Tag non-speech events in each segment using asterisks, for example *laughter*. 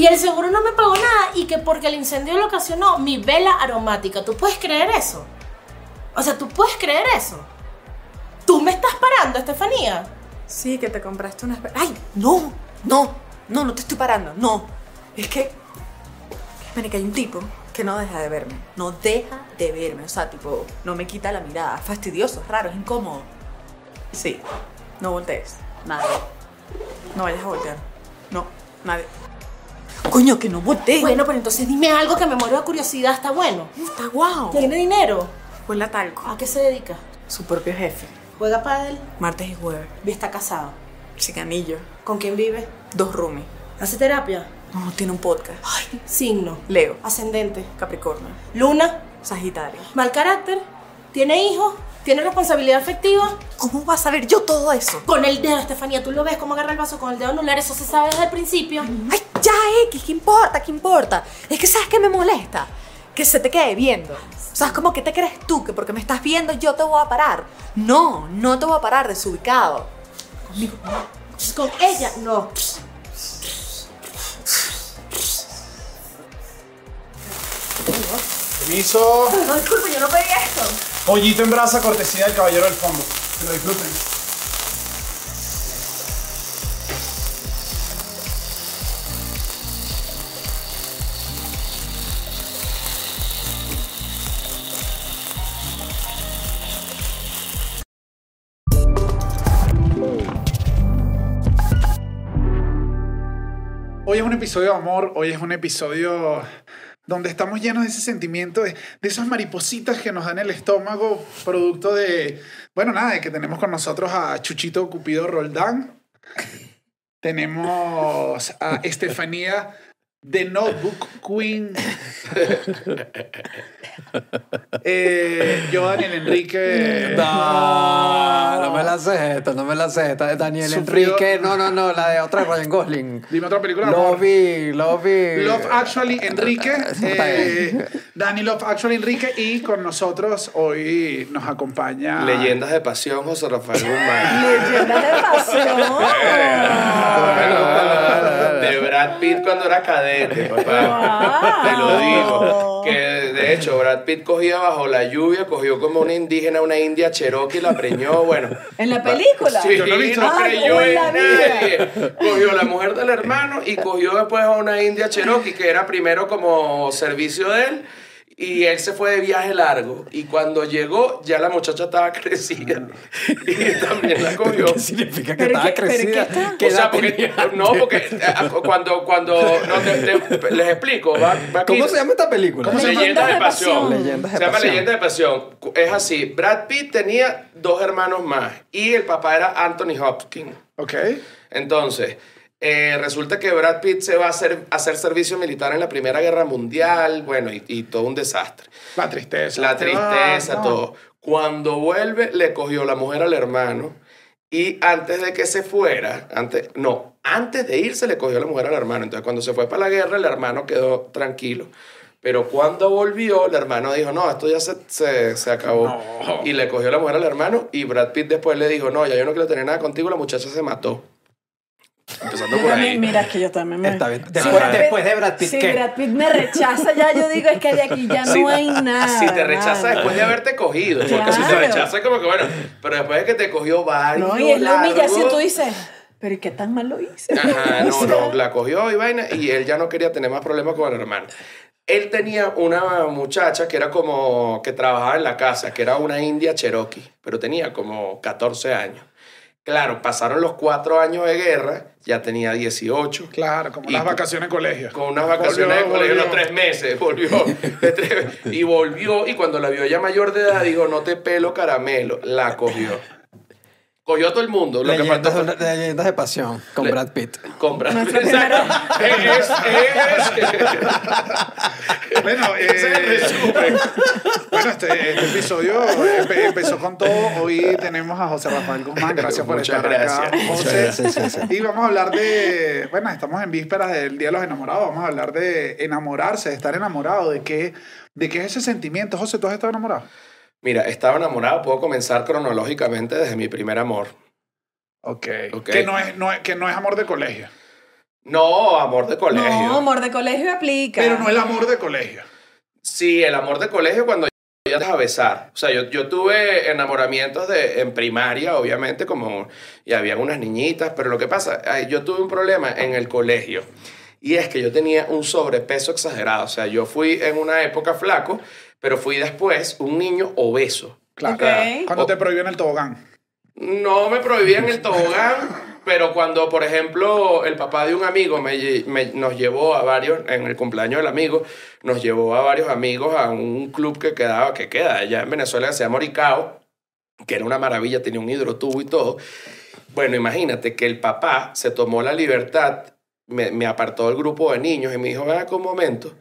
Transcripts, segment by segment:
Y el seguro no me pagó nada y que porque el incendio lo ocasionó mi vela aromática. ¿Tú puedes creer eso? O sea, ¿tú puedes creer eso? ¿Tú me estás parando, Estefanía? Sí, que te compraste una... espe- ¡Ay! No, no, no, no te estoy parando, no. Es que... Marica, hay un tipo que no deja de verme. No deja de verme. O sea, tipo, no me quita la mirada. Es fastidioso, es raro, es incómodo. Sí, no voltees. Nadie. No vayas a voltear. No, nadie. Coño, que no voltees. Bueno, pero entonces dime algo que me muero de curiosidad, está bueno. está guau. ¿Tiene dinero? Huele a talco. ¿A qué se dedica? Su propio jefe. ¿Juega pádel? Martes y jueves. ¿Y está casado? Sin anillo. ¿Con quién vive? Dos roomies. ¿Hace terapia? No, tiene un podcast. Ay, signo. Leo. Ascendente. Capricornio. Luna. Sagitario. Mal carácter. ¿Tiene hijos? ¿Tiene responsabilidad afectiva? ¿Cómo vas a saber yo todo eso? Con el dedo, Estefanía, tú lo ves cómo agarra el vaso con el dedo anular, eso se sabe desde el principio. Ay, ya, X, ¿qué importa? ¿Qué importa? Es que ¿sabes qué me molesta? Que se te quede viendo. O sea, es como que te crees tú que porque me estás viendo yo te voy a parar. No, no te voy a parar desubicado. Conmigo. Con ella, no. Permiso. No, disculpe, yo no pedí esto. Pollito en brasa, cortesía del caballero del fondo. Que lo disfruten. Hoy es un episodio de amor, hoy es un episodio donde estamos llenos de ese sentimiento, de, de esas maripositas que nos dan el estómago, producto de, bueno, nada, de que tenemos con nosotros a Chuchito Cupido Roldán, tenemos a Estefanía The Notebook Queen, eh, yo Daniel Enrique, No, la sé esta, no me la sé esta. Daniel Sufrido- Enrique, no, no, no, la de otra Ryan Gosling. *laughs* dime otra película. de amor. Lo vi, lo vi. Love Actually Enrique, *laughs* eh, Dani Love Actually Enrique y con nosotros hoy nos acompaña Leyendas de pasión, José Rafael Guzmán. *laughs* Leyendas de pasión. De Brad Pitt cuando era cadete, papá. Te lo digo. Que de hecho, Brad Pitt cogía bajo la lluvia, cogió como una indígena, una india cherokee, la preñó, bueno. *laughs* ¿En la película? Sí, Yo no he visto. no creyó en nadie. *laughs* Cogió la mujer del hermano y cogió después a una india cherokee que era primero como servicio de él. Y él se fue de viaje largo. Y cuando llegó, ya la muchacha estaba *laughs* crecida. Y también la cogió. ¿Qué significa que ¿Pero estaba qué- crecida? O sea, porque, no, porque eh, cuando, cuando no, te- te- les explico, va, va aquí. ¿Cómo se llama esta película? ¿Cómo se llama? Leyendas de Leyendas de pasión. Leyendas de se llama pasión. Leyenda de pasión. Es así. Brad Pitt tenía dos hermanos más y el papá era Anthony Hopkins. Ok. Entonces, eh, resulta que Brad Pitt se va a hacer, hacer servicio militar en la Primera Guerra Mundial, bueno, y, y todo un desastre. La tristeza. La tristeza, no. todo. Cuando vuelve, le cogió la mujer al hermano. Y antes de que se fuera, antes, no, antes de irse le cogió la mujer al hermano. Entonces, cuando se fue para la guerra, el hermano quedó tranquilo. Pero cuando volvió, el hermano dijo, no, esto ya se, se, se acabó. No. Y le cogió la mujer al hermano. Y Brad Pitt después le dijo, no, ya yo no quiero tener nada contigo, la muchacha se mató. Empezando por ahí. Mira que yo también me... Está bien. Después, de Brad Pitt, Si ¿qué? Brad Pitt me rechaza ya, yo digo, es que de aquí ya no Si- hay *laughs* nada. Si te rechaza nada. después de haberte cogido. Porque si te rechaza es como que bueno, pero después de que te cogió varios. No, y es la humillación, tú dices, pero ¿y qué tan mal lo hice? Ajá, *laughs* no, no, la cogió y vaina y él ya no quería tener más problemas con el hermano. Él tenía una muchacha que era como que trabajaba en la casa, que era una india cherokee, pero tenía como 14 años. Claro, pasaron los cuatro años de guerra, ya tenía 18. Claro, como con- vacaciones en colegio. Con unas vacaciones Volvió, de colegio los tres meses, volvió. *laughs* de y volvió, y cuando la vio ya mayor de edad, dijo, no te pelo caramelo. La cogió. Cogió a todo el mundo. Lo que faltó Leyendas, leyendas de pasión con Le- Brad Pitt. comprar. Nuestra Exacto. Es, es, Bueno, *laughs* eh, bueno este, este episodio empe- empezó con todo. Hoy tenemos a José Rafael Guzmán. Gracias por Muchas estar gracias. acá, José. gracias, sí, sí. Y vamos a hablar de, bueno, estamos en vísperas del Día de los Enamorados. Vamos a hablar de enamorarse, de estar enamorado, de qué, de qué es ese sentimiento. José, ¿tú has estado enamorado? Mira, estaba enamorado. Puedo comenzar cronológicamente desde mi primer amor. Ok. Ok. Que, no es, no es- que no es amor de colegio. No, amor de colegio. No, amor de colegio aplica. Pero no el amor de colegio. Sí, el amor de colegio cuando ya te vas a besar. O sea, yo, yo tuve enamoramientos de, en primaria, obviamente, como y había unas niñitas, pero lo que pasa, yo tuve un problema en el colegio. Y es que yo tenía un sobrepeso exagerado. O sea, yo fui en una época flaco, pero fui después un niño obeso. Claro. Ok. Cuando te prohíben el tobogán. No me prohibían el tobogán, pero cuando, por ejemplo, el papá de un amigo me, me- nos llevó a varios, en el cumpleaños del amigo, nos llevó a varios amigos a un club que quedaba, que queda allá en Venezuela, que se llama Moricao, que era una maravilla, tenía un hidrotubo y todo. Bueno, imagínate que el papá se tomó la libertad, me, me apartó del grupo de niños y me dijo, ven acá un momento,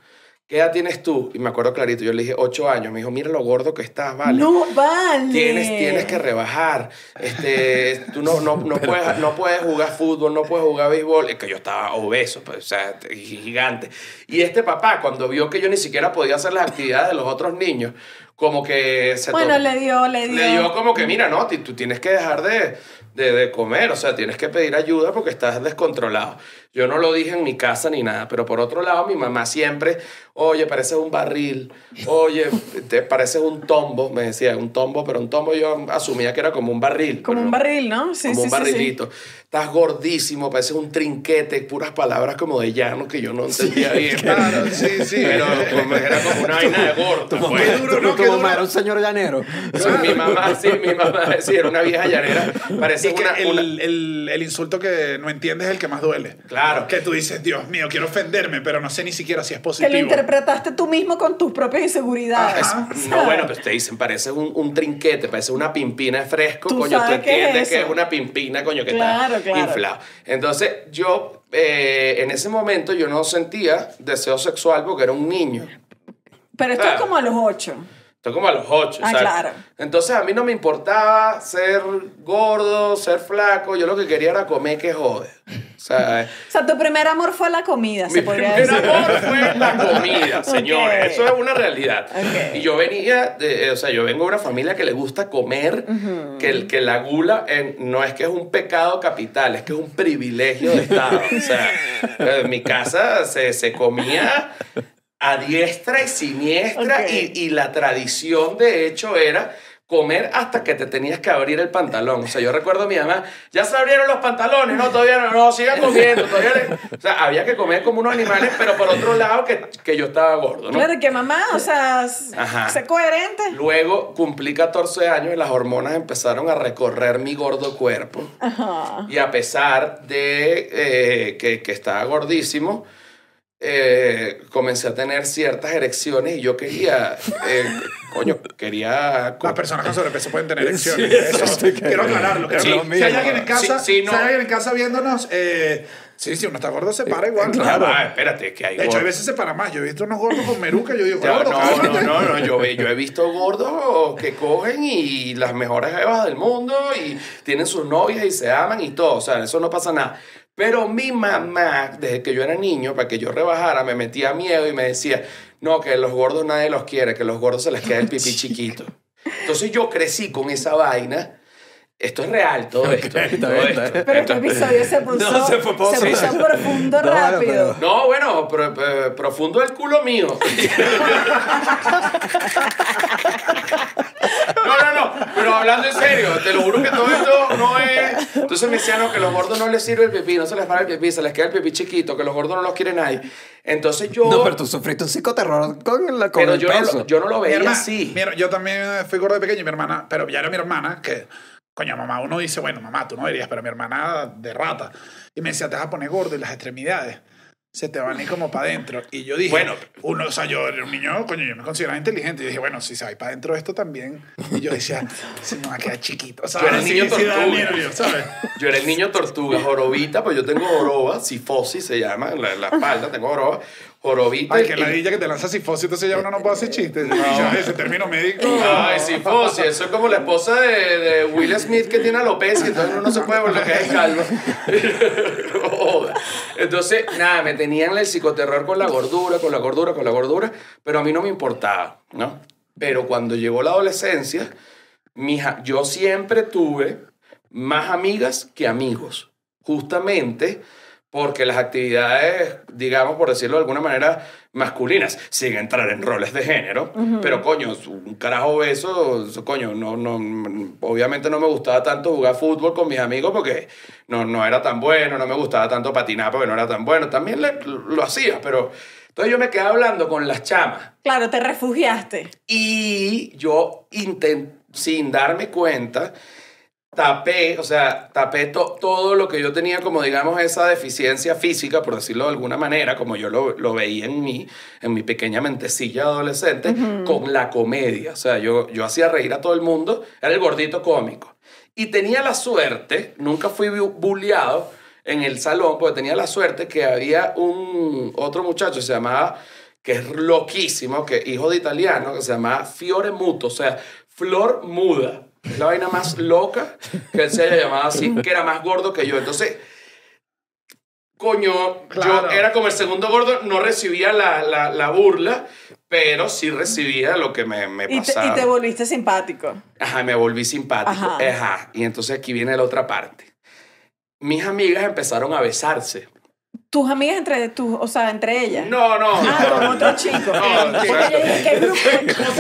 ¿qué edad tienes tú? Y me acuerdo clarito, yo le dije, ocho años. Me dijo, mira lo gordo que estás, vale. No vale. Tienes, tienes que rebajar. Este, *laughs* tú no, no, no, puedes, no puedes jugar fútbol, no puedes jugar béisbol. Es que yo estaba obeso, pues, o sea, gigante. Y este papá, cuando vio que yo ni siquiera podía hacer las actividades de los otros niños, como que se Bueno, le dio, le dio. le dio como que, mira, no, ti- tú tienes que dejar de, de, de comer, o sea, tienes que pedir ayuda porque estás descontrolado. Yo no lo dije en mi casa ni nada, pero por otro lado, mi mamá siempre, oye, pareces un barril, oye, te pareces un tombo, me decía, un tombo, pero un tombo yo asumía que era como un barril. Como un barril, ¿no? Sí, como sí, un sí, sí. barrilito. Estás gordísimo, pareces un trinquete, puras palabras como de llano que yo no entendía bien. Claro, sí, *laughs* sí. Pero como- era como una vaina de gordo. Tu mamá, pues. duro, tu- ¿no? tu mamá era un señor llanero. Sí, mi mamá, sí, mi mamá, sí, era una vieja llanera. *laughs* Parecía Y que una, el, una- el- el insulto que no entiendes es el que más duele. Claro. Que tú dices, Dios mío, quiero ofenderme, pero no sé ni siquiera si es positivo. lo interpretaste tú mismo con tus propias inseguridades. Ajá. No, bueno, pues te dicen, parece un, un trinquete, parece una pimpina de fresco, Tú coño, tú sabes qué es entiendes que es una pimpina, coño, que Claro, está claro. inflado. Entonces, yo, eh, en ese momento, yo no sentía deseo sexual porque era un niño. Pero esto es Claro. como a los ocho. Estoy como a los ocho. Ah, claro. Entonces, a mí no me importaba ser gordo, ser flaco, yo lo que quería era comer que jode. O sea, *laughs* O sea, tu primer amor fue la comida, se Mi podría primer decir. amor fue la comida, *laughs* señores. Eso es una realidad. Ok. Y yo venía, de, eh, o sea, yo vengo de una familia que le gusta comer, que, el- que la gula en- no es que es un pecado capital, es que es un privilegio de Estado. O sea, *laughs* en mi casa se, se comía a diestra y siniestra Ok. y, y la tradición, de hecho, era comer hasta que te tenías que abrir el pantalón. O sea, yo recuerdo a mi mamá, ya se abrieron los pantalones, no, todavía no, no, sigan comiendo, todavía le-". O sea, había que comer como unos animales, pero por otro lado que, que yo estaba gordo, ¿no? Claro que mamá, o sea, Ajá. sé coherente. Luego cumplí 14 años y las hormonas empezaron a recorrer mi gordo cuerpo. Ajá. Y a pesar de eh, que, que estaba gordísimo, eh, comencé a tener ciertas erecciones y yo quería, eh, *laughs* coño, quería... Las personas con sobrepeso pueden tener Sí, erecciones. eso Eso, sí que- quiero aclararlo. quiero Sí, aclararlo. si hay alguien en casa, Sí, sí, no. si hay alguien en casa viéndonos, eh, sí, si uno está gordo se para igual. Ya claro. va, espérate, que hay De hecho, hay gordos. veces se para más. Yo he visto unos gordos con meruca. Yo digo, gordo, no, no, no, no, yo, yo he visto gordos que cogen y las mejores jevas del mundo y tienen sus novias y se aman y todo, o sea, eso no pasa nada. Pero mi mamá, desde que yo era niño, para que yo rebajara, me metía miedo y me decía, no, que los gordos nadie los quiere, que los gordos se les queda el pipí *laughs* chiquito. Entonces yo crecí con esa vaina. Esto es real, todo esto. está todo bien, esto. está bien. Pero este episodio se *laughs* puso, No, se fue por se puso profundo No, rápido. pero- No, bueno, pro- pro- profundo el culo mío. *laughs* No, no, no, pero hablando en serio, te lo juro que todo esto no es... Entonces me decían, no, que los gordos no les sirve el pipí, no se les para el pipí, se les queda el pipí chiquito, que los gordos no los quiere nadie. Entonces yo... No, pero tú sufriste un psicoterror con, la, con pero el yo, no peso. lo, yo no lo Mi veía hermana- así. mi yo también fui gordo de pequeño y mi hermana, pero ya era mi hermana que, coño, mamá, uno dice, bueno, mamá, tú no deberías, pero mi hermana de rata. Y me decía, te vas a poner gordo y las extremidades se te van a ir como para adentro. Y yo dije, Bueno. uno, o sea, yo era un niño, coño, yo me consideraba inteligente. Y dije, bueno, si se va para adentro esto también. Y yo decía, *laughs* se me va a quedar chiquito. ¿sabes? era el niño Sí, sí tortuga. nervios, ¿sabes? Yo era el niño tortuga, jorobita, pues yo tengo joroba, sifosis se llama, en la, en la espalda tengo joroba, jorobita. Ay, que la que te lanza sifosis, entonces ya uno no puede hacer chistes. *laughs* Ya, ese término médico. Ay, sifosis, eso es como la esposa de, de Will Smith que tiene alopecia, entonces uno no se puede volver a calvo. *laughs* Joda. Entonces, nada, me tenían el psicoterror con la gordura, con la gordura, con la gordura, pero a mí no me importaba, ¿no? Pero cuando llegó la adolescencia, mija, yo siempre tuve más amigas que amigos, justamente porque las actividades, digamos, por decirlo de alguna manera, masculinas, sin entrar en roles de género, pero coño, un carajo beso, coño, no, no, obviamente no me gustaba tanto jugar fútbol con mis amigos porque no, no era tan bueno, no me gustaba tanto patinar porque no era tan bueno, también le- lo hacía, pero entonces yo me quedé hablando con las chamas. Claro, te refugiaste. y yo sin darme cuenta, tapé, o sea, tapé to- todo lo que yo tenía como, digamos, esa deficiencia física, por decirlo de alguna manera, como yo lo, lo veía en mí, en mi pequeña mentecilla adolescente, con la comedia. O sea, yo, yo hacía reír a todo el mundo, era el gordito cómico. Y tenía la suerte, nunca fui bu- bulleado en el salón, porque tenía la suerte que había un otro muchacho, se llamaba, que es loquísimo, que hijo de italiano, que se llamaba Fiore Muto, o sea, flor muda. Es la vaina más loca que él se haya llamado así, *laughs* que era más gordo que yo. Entonces, coño, Claro. yo era como el segundo gordo, no recibía la, la, la burla, pero sí recibía lo que me, me Y te, pasaba. y te volviste simpático. Ajá, me volví simpático. Ajá. Ajá. Y entonces aquí viene la otra parte. Mis amigas empezaron a besarse. Tus amigas entre tus, o sea, entre ellas. No, no. Ah, no. con otro chico. No, Porque exacto. yo dije, ¿qué *laughs* grupo? *laughs* ¿Cómo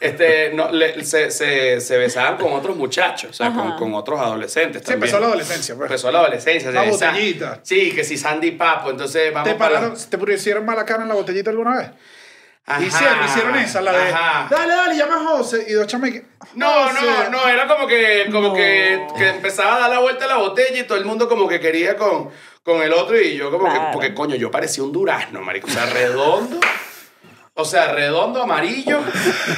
Este, no, le- se, se, se besaban con otros muchachos, o sea, con, con otros adolescentes. Sí, también. empezó la adolescencia, pues. Empezó la adolescencia. La botellita. Sí, que si Sandy Papo, entonces vamos ¿Te para pararon, te pusieron mala cara en la botellita alguna vez? Ajá. Hicieron, hicieron esa, la de. Ajá. Dale, dale, llama a José. Y dos chamas que. No, no, no, era como que, como No. que, que empezaba a dar la vuelta a la botella y todo el mundo como que quería con, con el otro y yo como que, Claro. porque coño, yo parecía un durazno, marico, o sea, redondo, o sea, redondo, amarillo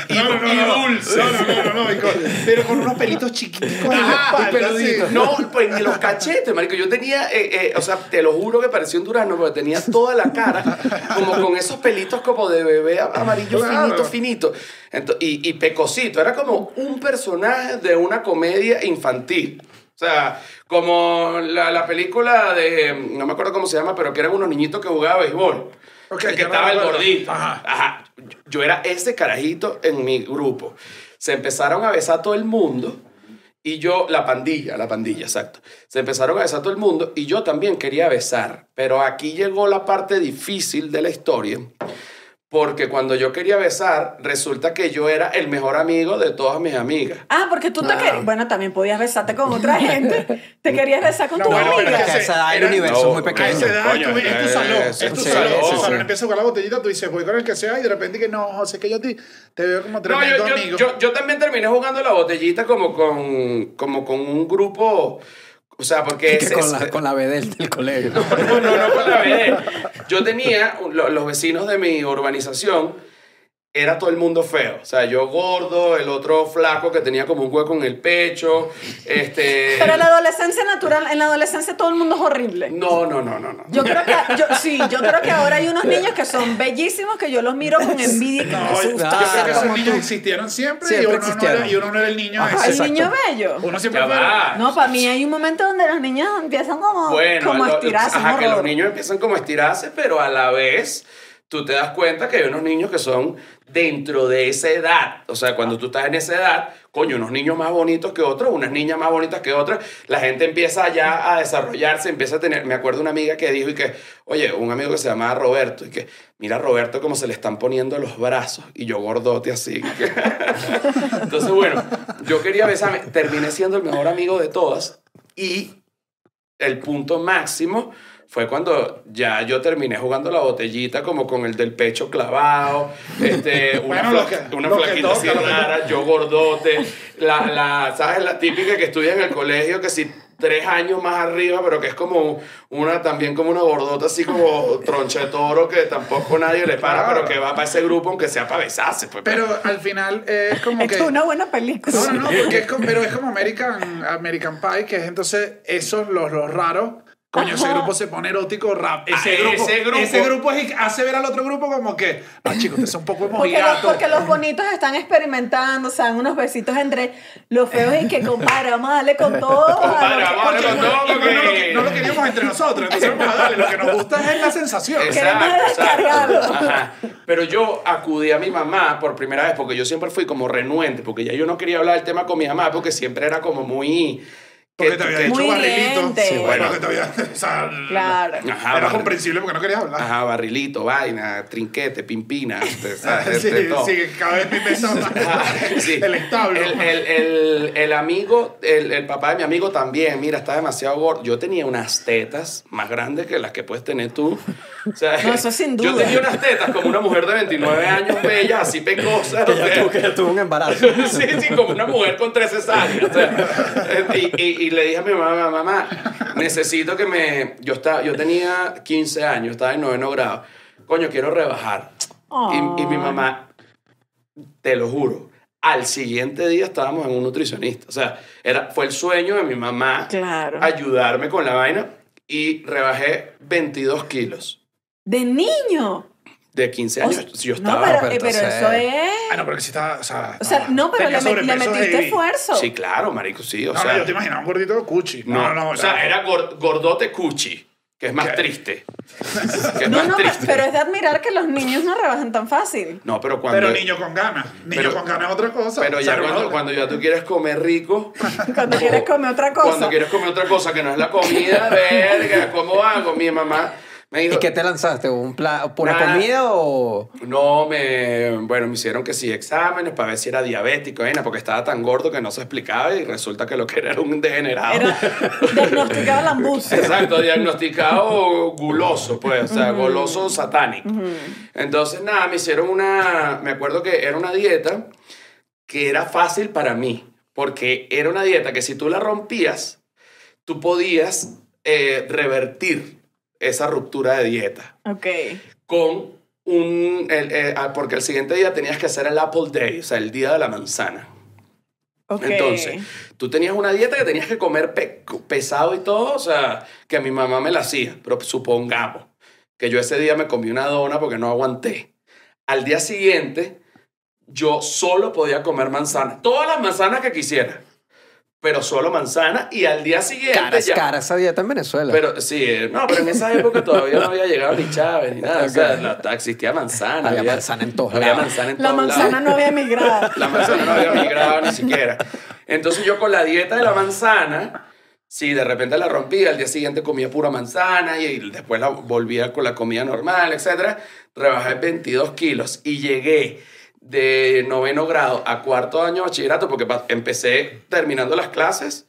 y, No, no, no, y no. dulce. No, no, no, no, no, pero con unos pelitos chiquiticos en la Ajá, espalda, así. no, pues ni los cachetes, marico. Yo tenía, eh, eh, o sea, te lo juro que parecía un durazno porque tenía toda la cara como con esos pelitos como de bebé amarillo Claro. finito, finito. Ento- y, y pecosito. Era como un personaje de una comedia infantil. O sea, como la, la película de, no me acuerdo cómo se llama, pero que eran unos niñitos que jugaban béisbol. Ok, que estaba el gordito. Ajá. Ajá. Yo era ese carajito en mi grupo. Se empezaron a besar todo el mundo. Y yo, la pandilla, la pandilla, exacto. Se empezaron a besar todo el mundo y yo también quería besar. Pero aquí llegó la parte difícil de la historia. Porque cuando yo quería besar, resulta que yo era el mejor amigo de todas mis amigas. Ah, porque tú te querías. Bueno, también podías besarte con otra gente. *laughs* Te querías besar con No, tus bueno, pero es Que a esa edad el universo No, es muy A pequeño. esa edad Coño, tú- es tu salón, es tu sí, salón. sí, Tu sí. salón empieza a jugar la botellita, tú dices, voy con el que sea, y de repente que no, José, que yo a ti te veo como No, tremendo yo, yo, amigo. yo, yo también terminé jugando la botellita como con, como con un grupo. O sea, porque. Que con, se- la, con la B del, colegio. No, no, no con la BD. Yo tenía, lo- los vecinos de mi urbanización, era todo el mundo feo. O sea, yo gordo, el otro flaco que tenía como un hueco en el pecho. Este. *laughs* Pero en la adolescencia natural, en la adolescencia todo el mundo es horrible. No, no, no, no, no. Yo creo que, yo, sí, yo creo que ahora hay unos niños que son bellísimos que yo los miro con envidia y que me No, yo creo que esos niños existieron siempre, Siempre y, uno No era, y uno no era el niño Ajá, ese. Hay Exacto. niños bellos. Uno siempre fue... va. No, para mí hay un momento donde los niños empiezan como, Bueno, como a lo- estirarse. ajá, que los niños empiezan como a estirarse, pero a la vez tú te das cuenta que hay unos niños que son dentro de esa edad. O sea, cuando tú estás en esa edad, coño, unos niños más bonitos que otros, unas niñas más bonitas que otras, la gente empieza ya a desarrollarse, empieza a tener... Me acuerdo una amiga que dijo y que, oye, un amigo que se llamaba Roberto, y que, mira Roberto cómo se le están poniendo los brazos, y yo gordote así. *laughs* Entonces, bueno, yo quería besarme, terminé siendo el mejor amigo de todas, y el punto máximo fue cuando ya yo terminé jugando la botellita como con el del pecho clavado, este, *laughs* una, Bueno, lo fla- que- una lo que flaquita toca, así rara, yo gordote, la, la, ¿sabes? La típica que estudia en el colegio, que si tres años más arriba, pero que es como una, también como una gordota así como troncha de toro que tampoco nadie le para, Claro. pero que va para ese grupo aunque sea para besarse. Pues, Pero al final es como que... es una buena película. No, no, no, porque es como, pero es como American, American Pie, que es entonces esos los, los raros. Coño, ese grupo se pone erótico rap. Ese, Ah, grupo, ese grupo. ese grupo hace ver al otro grupo como que, ah, chicos, ustedes son un poco Porque los, mojigatos. porque los bonitos están experimentando, o sea, unos besitos entre los feos y que compadre, vamos a darle con todo. a Compadre, lo que- vamos a darle con todo. No, lo, porque- no lo queríamos entre nosotros, entonces vamos a darle. Lo que nos gusta es la sensación. Esa- Queremos descargarlo. Ajá. Pero yo acudí a mi mamá por primera vez porque yo siempre fui como renuente, porque ya yo no quería hablar del tema con mi mamá porque siempre era como muy Porque que- te había Muy barrilito. Sí, bueno, bueno. que te había. O sea, Claro. Ajá, era barri- comprensible porque no querías hablar. Ajá, barrilito, vaina, trinquete, pimpina, ¿sabes? *laughs* sí, de todo. sí, cada vez me *laughs* más. Sí. El establo. El, el- el- el amigo, el, el papá de mi amigo también, mira, está demasiado gordo. Yo tenía unas tetas más grandes que las que puedes tener tú. O sea, No, eso sin Yo duda. tenía unas tetas como una mujer de 29 años, bella, así pecosas. Que o ya sea, tuvo, que ya tuvo un embarazo. *laughs* sí, sí, como una mujer con 13 años. o sea, y, y- y le dije a mi mamá, mamá, necesito que me... Yo, estaba, yo tenía 15 años, estaba en noveno grado. Coño, quiero rebajar. Y, y mi mamá, te lo juro, al siguiente día estábamos en un nutricionista. O sea, era, fue el sueño de mi mamá Claro. ayudarme con la vaina y rebajé 22 kilos. De niño. De 15 O años sea, yo no, estaba... pero, pero eh, pero entonces- eso es. Ah, no, porque sí estaba. O sea, O sea, no, pero le, met- le metiste heavy. esfuerzo. Sí, claro, marico, sí. O No, sea, no, yo te imaginaba un gordito cuchi. No, No, no, o sea, era gor- gordote cuchi, que es más ¿Qué? triste. *laughs* Que es No, más no, pero, triste. pero es de admirar que los niños no rebajan tan fácil. No, pero cuando... Pero niño con ganas. Niño Pero- con ganas es otra cosa. Pero ya cuando, cuando ya tú quieres comer rico... *laughs* Cuando quieres comer otra cosa. Cuando quieres comer otra cosa que no es la comida, verga, ¿cómo hago? Mi mamá me dijo... ¿Y qué te lanzaste? ¿Un pla ¿Pura comida o...? No, me, bueno, me hicieron que sí exámenes para ver si era diabético, vaina, porque estaba tan gordo que no se explicaba y resulta que lo que era era un degenerado. Era diagnosticado lambucio. Exacto, diagnosticado guloso, pues, o sea, goloso satánico. Entonces, nada, me hicieron una, me acuerdo que era una dieta que era fácil para mí, porque era una dieta que si tú la rompías, tú podías eh, revertir esa ruptura de dieta Ok. con un, el- eh, ah, porque el siguiente día tenías que hacer el Apple Day, o sea, el día de la manzana. Ok. Entonces, tú tenías una dieta que tenías que comer pe- pesado y todo, o sea, que mi mamá me la hacía, pero supongamos que yo ese día me comí una dona porque no aguanté. Al día siguiente, yo solo podía comer manzana, todas las manzanas que quisiera, pero solo manzana, y al día siguiente Cara, es ya... cara esa dieta en Venezuela. Pero sí, no, pero en esa época todavía no había llegado ni Chávez ni nada. O sea, la- existía manzana. Había manzana en todos había lados. manzana en La todos manzana lados. no había migrado. La manzana no había migrado ni siquiera. Entonces yo con la dieta de la manzana, sí, de repente la rompía, al día siguiente comía pura manzana y después la volvía con la comida normal, etc. Rebajé 22 kilos y llegué de noveno grado a cuarto año de bachillerato porque empecé terminando las clases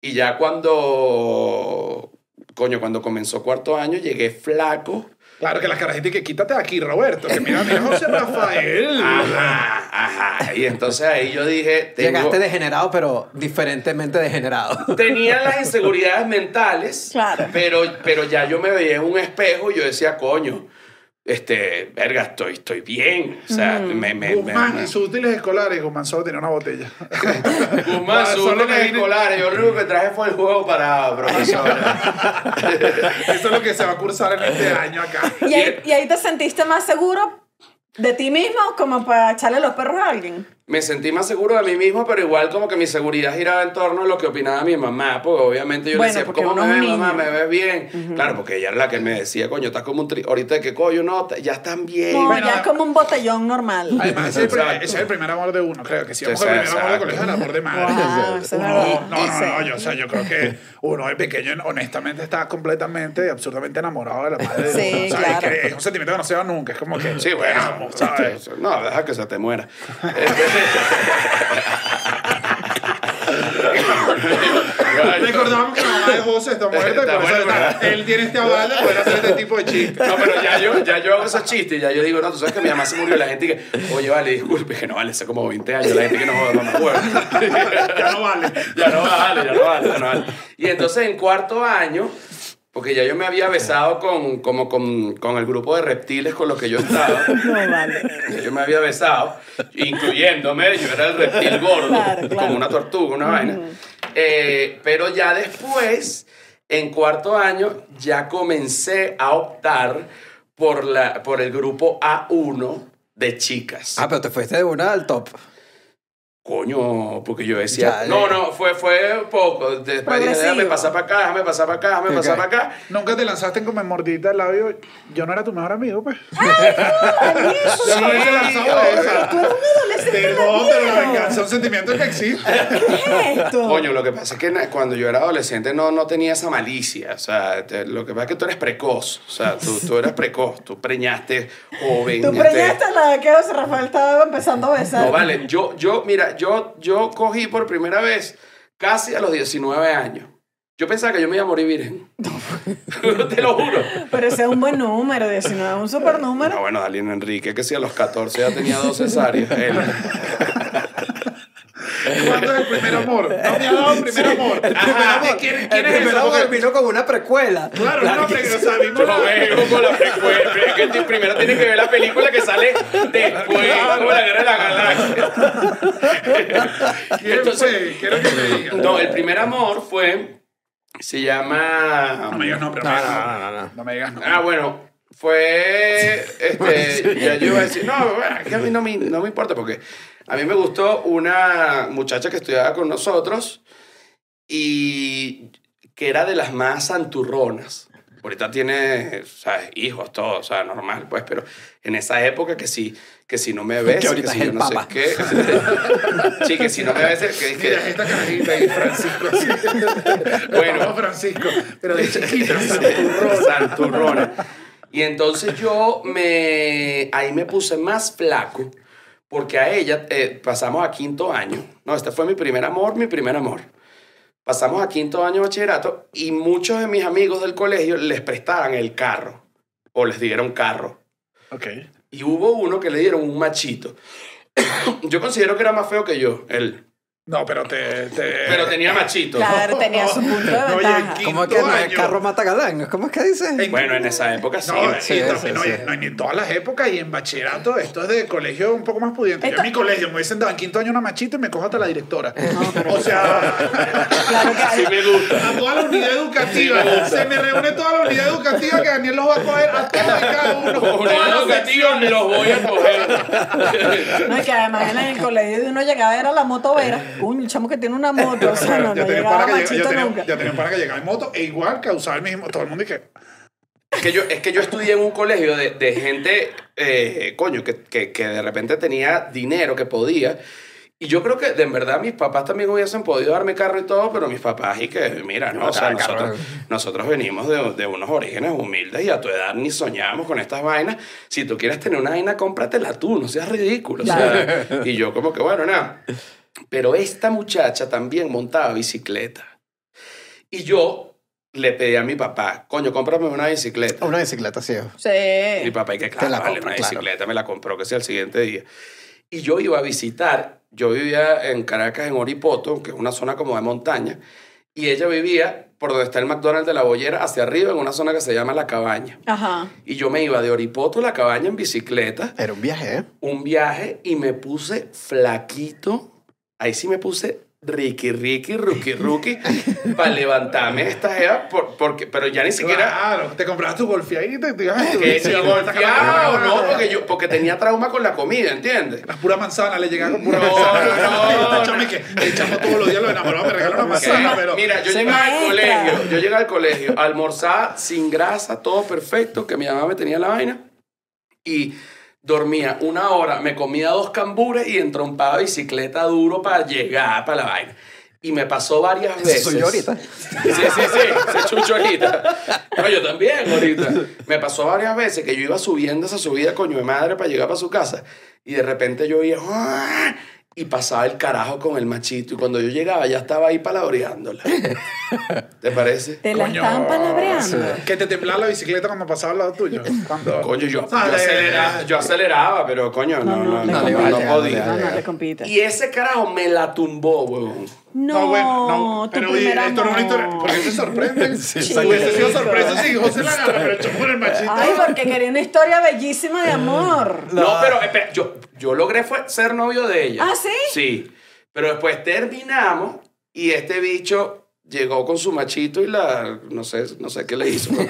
y ya cuando, coño, cuando comenzó cuarto año llegué flaco. Claro que las carajitas que quítate aquí, Roberto. Que mira, mira, José Rafael. *laughs* Ajá, ajá. Y entonces ahí yo dije, tengo- Llegaste degenerado, pero diferentemente degenerado. *laughs* tenía las inseguridades mentales, Claro. pero, pero ya yo me veía en un espejo y yo decía, coño, este, verga, estoy, estoy bien. O sea, me, me, me- Guzmán me- y sus útiles escolares. Guzmán solo tenía una botella. *laughs* Guzmán, sus útiles escolares. Yo lo único que traje fue el juego para profesora. *laughs* Eso es lo que se va a cursar en este año acá. ¿Y ahí, y ahí te sentiste más seguro de ti mismo como para echarle los perros a alguien. Me sentí más seguro de mí mismo, pero igual como que mi seguridad giraba en torno a lo que opinaba mi mamá, porque obviamente yo Bueno, le decía, ¿cómo me es ves, mamá? ¿Me ves bien? Claro, porque ella era la que me decía, coño, estás como un tri... Ahorita que coño, no, ya están bien. No, Bueno, ya es como un botellón normal. Además, ese es, el primer, Exacto. ese es el primer amor de uno, creo que si vamos el primer amor de colegio, el amor de madre. Wow, Uno- no, no, no, yo, o sea, yo creo que uno de pequeño, honestamente, está completamente y absurdamente enamorado de la madre. de Sí. O sea, claro. es, que es un sentimiento que no se va nunca, es como que Sí, bueno, ¿sabes? No, deja que se te muera. *laughs* Recordamos que la mamá de José está muerta y Está por eso muerta. está- él tiene este aval de poder hacer este tipo de chistes. No, pero ya yo, ya yo hago esos chistes, ya yo digo, no, tú sabes que mi mamá se murió, la gente que, oye, vale, disculpe, que no vale, hace como 20 años, la gente que no joda, no me acuerdo. Ya no vale. ya no vale, ya no vale, ya no vale. Y entonces en cuarto año, porque ya yo me había besado con, como con, con el grupo de reptiles con los que yo estaba, *laughs* No vale. yo me había besado, incluyéndome, yo era el reptil *laughs* gordo, Claro, claro. como una tortuga, una vaina. Eh, pero ya después, en cuarto año, ya comencé a optar por, la, por el grupo A1 de chicas. Ah, pero te fuiste de una al top. Coño, porque yo decía, Ya, no, no, fue, fue poco. Después dije, déjame pasar para acá, déjame pasar para acá, déjame pasar Ok. para acá. Nunca te lanzaste con mordidita al labio. Yo no era tu mejor amigo, pues. *laughs* Sí, te lanzaba esa. Perdón, pero la venganza es un sentimiento que existe. *laughs* ¿Qué es esto? Coño, lo que pasa es que cuando yo era adolescente no, no tenía esa malicia. O sea, te- lo que pasa es que tú eres precoz. O sea, tú, tú eres precoz. Tú preñaste joven. Tú preñaste la que José Rafael estaba empezando a besar. No, vale. Yo, yo, mira, yo, yo cogí por primera vez casi a los 19 años. Yo pensaba que yo me iba a morir virgen. *laughs* Te lo juro. Pero ese es un buen número, 19 es un super número. No, bueno, Dalino Enrique, que si a los 14 ya tenía dos cesáreas. Él. ¿Cuándo es el primer *laughs* amor? No me ha dado el primer amor. El primer Ajá, amor, ¿quién- el quién es primer eso? amor Porque- vino con una precuela. Claro, no, pero o sea, vimos la- con la precuela. es que primero tienes que ver la película que sale después, como la guerra de la galaxia. ¿Quién fue? Quiero que me digas. No, el primer amor fue. Se llama. No me digas no, pero No, no, no, no, no. No me digas no. Ah, bueno. Fue. Este. *laughs* Ya yo iba a decir. No, bueno, es que a mí no me, no me importa porque a mí me gustó una muchacha que estudiaba con nosotros y que era de las más santurronas. Ahorita tiene, ¿sabes? Hijos, todo, o sea, normal, pues, pero en esa época que si, que si no me ves, Que ahorita si es yo el no papa. sé qué. *laughs* sí, que si no me ves, que, que, Mira, esta carajita ahí, Francisco. así. *laughs* Bueno. Bueno, Francisco, pero de *laughs* chiquita, santurrona. Santurrona. Y entonces yo me. Ahí me puse más flaco. Porque a ella eh, pasamos a quinto año. No, este fue mi primer amor, mi primer amor. Pasamos a quinto año de bachillerato y muchos de mis amigos del colegio les prestaban el carro. O les dieron carro. Ok. Y hubo uno que le dieron un machito. *coughs* yo considero que era más feo que yo, él. No, pero te. te... Pero tenía machito. Claro, tenía su punto de No, oye, ventaja. ¿qué? ¿Cómo es que no es carro mata galán? ¿Cómo es que dice? En- Bueno, en esa época sí. No, sí, no, sí. no, en todas las épocas y en bachillerato, esto es de colegio un poco más pudiente. Yo en mi colegio me hubiesen dado en quinto año una machita y me cojo hasta la directora. O sea, Claro que *laughs* Sí hay. me gusta. a toda la unidad educativa. Sí, me gusta. Se me reúne toda la unidad educativa que Daniel los va a coger a todos y cada uno. Educativo ni los voy a coger. No, y que además en el colegio de uno llegaba era la moto el chamo que tiene una moto. O sea, *laughs* no, Yo no tenía llegaba para que llegaba- yo machito tenía- nunca. yo tenía para que llegaba en moto e igual causaba el mismo. Todo el mundo y que. Es que yo, es que yo estudié en un colegio de, de gente, eh, coño, que, que, que de repente tenía dinero, que podía. Y yo creo que de en verdad mis papás también hubiesen podido darme carro y todo, pero mis papás y que, mira, no, o sea, Claro, nosotros, nosotros venimos de, de unos orígenes humildes y a tu edad ni soñábamos con estas vainas. Si tú quieres tener una vaina, cómpratela tú, no seas ridículo. o sea, y yo como que, bueno, nada. Pero esta muchacha también montaba bicicleta. Y yo le pedí a mi papá, coño, cómprame una bicicleta. Una bicicleta, sí. Mi Sí. papá, y que claro, la vale, compra, una claro. bicicleta, me la compró que sea el siguiente día. Y yo iba a visitar, yo vivía en Caracas, en Oripoto, que es una zona como de montaña, y ella vivía por donde está el McDonald's de la Bollera, hacia arriba, en una zona que se llama La Cabaña. Ajá. Y yo me iba de Oripoto a La Cabaña en bicicleta, Era un viaje, ¿eh? un viaje, y me puse flaquito, ahí sí me puse ricky, ricky, rookie, rookie, para levantarme esta jeva, por- porque, pero ya ni siquiera... Claro, te comprabas tu golfeadita y te ibas a tu Que si bici, golpeado, no, porque yo porque tenía trauma con la comida, ¿entiendes? La pura manzana, le llegaba con pura No, manzana. no, chama y que el chamo todos los días lo enamoraba, me regala una manzana, pero. Mira, yo llegaba al colegio, yo llegaba al colegio, almorzaba sin grasa, todo perfecto, que mi mamá me tenía la vaina, y dormía una hora, me comía dos cambures y entrompaba bicicleta duro para llegar para la vaina. Y me pasó varias veces. soy yo ahorita. *laughs* Sí, sí, sí, se chucho ahorita. No, yo también ahorita. Me pasó varias veces que yo iba subiendo esa subida, coño de madre, para llegar para su casa. Y de repente yo oía... Y pasaba el carajo con el machito. Y cuando yo llegaba, ya estaba ahí palabreándola. *laughs* ¿Te parece? Te la Coño, estaban palabreando. Que te temblaba la bicicleta cuando pasaba al lado tuyo. Cuando... Coño, yo, yo, aceleraba, yo aceleraba, pero coño, no, no, le no, le no, iba a no llegar, podía. le iba No, no te compite. Y ese carajo me la tumbó, huevón. No, bueno, no. tu Pero oye, esto no es una historia. ¿Por qué se sorprenden? Sí, Si *laughs* hubiese sido sorpresa si José la agarra, pero echó por el machito. Ay, porque quería una historia bellísima de amor. No, pero espera, yo, yo logré fue ser novio de ella. ¿Ah, sí? Sí. Pero después terminamos y este bicho llegó con su machito y la. No sé, no sé qué le hizo. *laughs* bueno,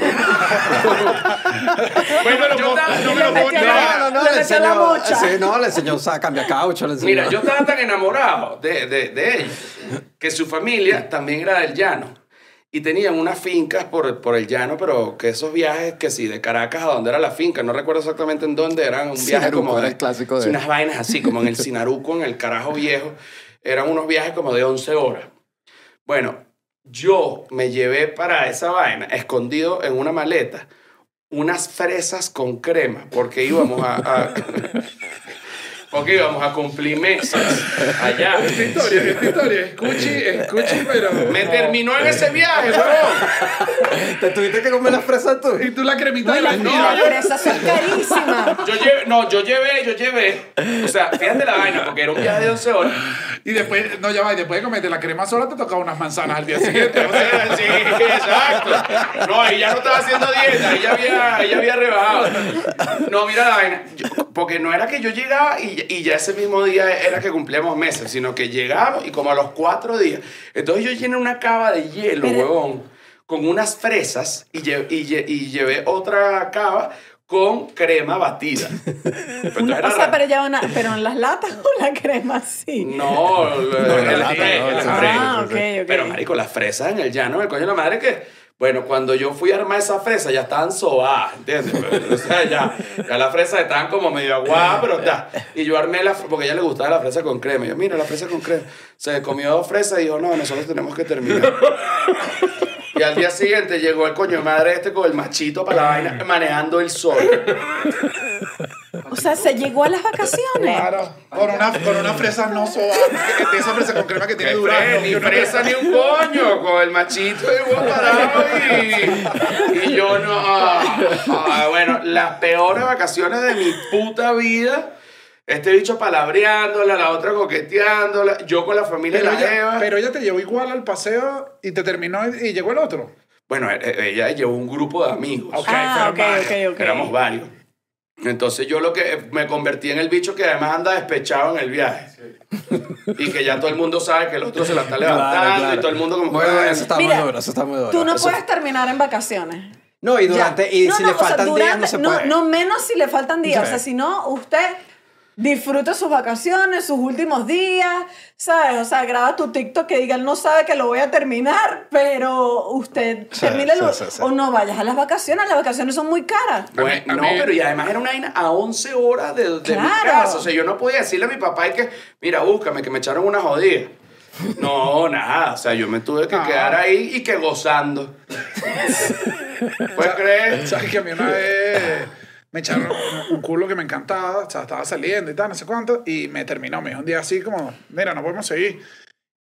yo estaba- no. No, no, Le le metió la enseñó, mocha. sí, no, le enseñó o sea, cambia caucho, le enseñó. Mira, yo estaba tan enamorado de, de, de ella que su familia también era del llano. Y tenían unas fincas por, por el llano, pero que esos viajes, que sí, de Caracas a donde era la finca, no recuerdo exactamente en dónde, eran un viaje Sinaruco, como de, el clásico de- unas vainas así, como en el Sinaruco, en el Carajo Viejo. Eran unos viajes como de 11 horas. Bueno, yo me llevé para esa vaina, escondido en una maleta, unas fresas con crema, porque íbamos a... a- *laughs* porque íbamos a cumplir meses allá. Esta historia, esta historia, escuchi, escuchi, pero... Me terminó en ese viaje, weón. ¿Te tuviste que comer las fresas tú? Y tú la cremita No, de y la las no, las fresas son carísimas. Yo llevé, no, yo llevé, yo llevé. O sea, fíjate la vaina, porque era un viaje de 11 horas. Y después, no, ya va, y después de comerte la crema sola te tocaba unas manzanas al día siguiente. *laughs* O sea, sí, exacto. No, ella no estaba haciendo dieta, ella había, ella había rebajado. No, mira la vaina. Yo- porque no era que yo llegaba y, y ya ese mismo día era que cumplíamos meses, sino que llegábamos y como a los cuatro días. Entonces yo llené una cava de hielo, Pero- huevón, con unas fresas y, lle- y, lle- y llevé otra cava con crema batida. *laughs* Pero Una- o sea, pero ya una, pero en las latas o la crema sí. No, spray, *laughs* no, el sí, spray. Ah, ok, ok. Pero, marico, las fresas en el llano, el coño de la madre que... Bueno, cuando yo fui a armar esa fresa ya estaban sobadas, ¿entiendes? O sea, ya, ya las fresas estaban como medio aguadas, pero ya. Y yo armé la... Porque a ella le gustaba la fresa con crema. Y yo, mira, la fresa con crema. Se comió dos fresas y dijo, no, nosotros tenemos que terminar. Y al día siguiente llegó el coño madre este con el machito para la vaina, manejando el sol. O sea, se llegó a las vacaciones. Claro, con una, con una fresa no soba, esa fresa con crema que tiene Que durazno. fre- ni fresa ni un coño, con el machito de buen parado y, y yo no. ah, ah, bueno, las peores vacaciones de mi puta vida. Este bicho palabreándola, la otra coqueteándola, yo con la familia Pero de la ella, Jeva. pero ella te llevó igual al paseo y te terminó y, y llegó el otro. Bueno, e- e- ella llevó un grupo de amigos. Ok, Ah, ok, fueron varios. ok, ok. Éramos varios. Entonces yo lo que me convertí en el bicho que además anda despechado en el viaje. Y que ya todo el mundo sabe que el otro se la está levantando y todo el mundo como... Bueno, eso está Mira, muy duro, eso está muy duro. Tú no Eso- puedes terminar en vacaciones. No, y durante, Ya. y No, si no, le o sea, faltan días, no durante- menos si le faltan días. Sí. O sea, si no, usted disfruta sus vacaciones, sus últimos días, ¿sabes? O sea, graba tu TikTok que diga, él no sabe que lo voy a terminar, pero usted Sí, termina sí, el- sí, sí. O no vayas a las vacaciones, las vacaciones son muy caras. Mí- no, pero y además era una vaina a 11 horas de, de mi casa. O sea, yo no podía decirle a mi papá y que, mira, búscame, que me echaron una jodida. No, *laughs* nada. O sea, yo me tuve que quedar ahí y que gozando. *laughs* ¿Puedes creer? ¿Sabes que a mí una vez me echaron un- culo que me encantaba, estaba saliendo y tal, no sé cuánto, y me terminó, me un día así como, mira, no podemos seguir.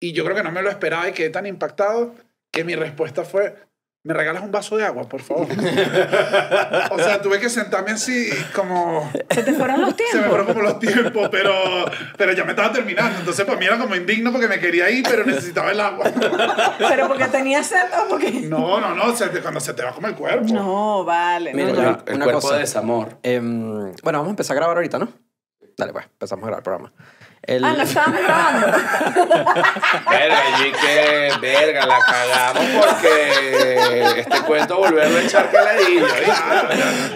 Y yo creo que no me lo esperaba y quedé tan impactado que mi respuesta fue, ¿me regalas un vaso de agua, por favor? *laughs* o sea, tuve que sentarme así como... Se te fueron los Se me tiempos. fueron como los tiempos, pero, pero ya me estaba terminando. Entonces, para mí era como indigno porque me quería ir, pero necesitaba el agua. *laughs* Pero porque tenía sed o porque... No, no, no, se te- cuando se te va como el cuerpo. No, vale. Mira, no, el Una cuerpo cosa. de desamor. Em, bueno, vamos a empezar a grabar ahorita, ¿no? Dale, pues, empezamos a grabar el programa. El- Ah, lo estábamos grabando. *laughs* Verga, y que verga, la cagamos porque este cuento volverlo a echar caladillo.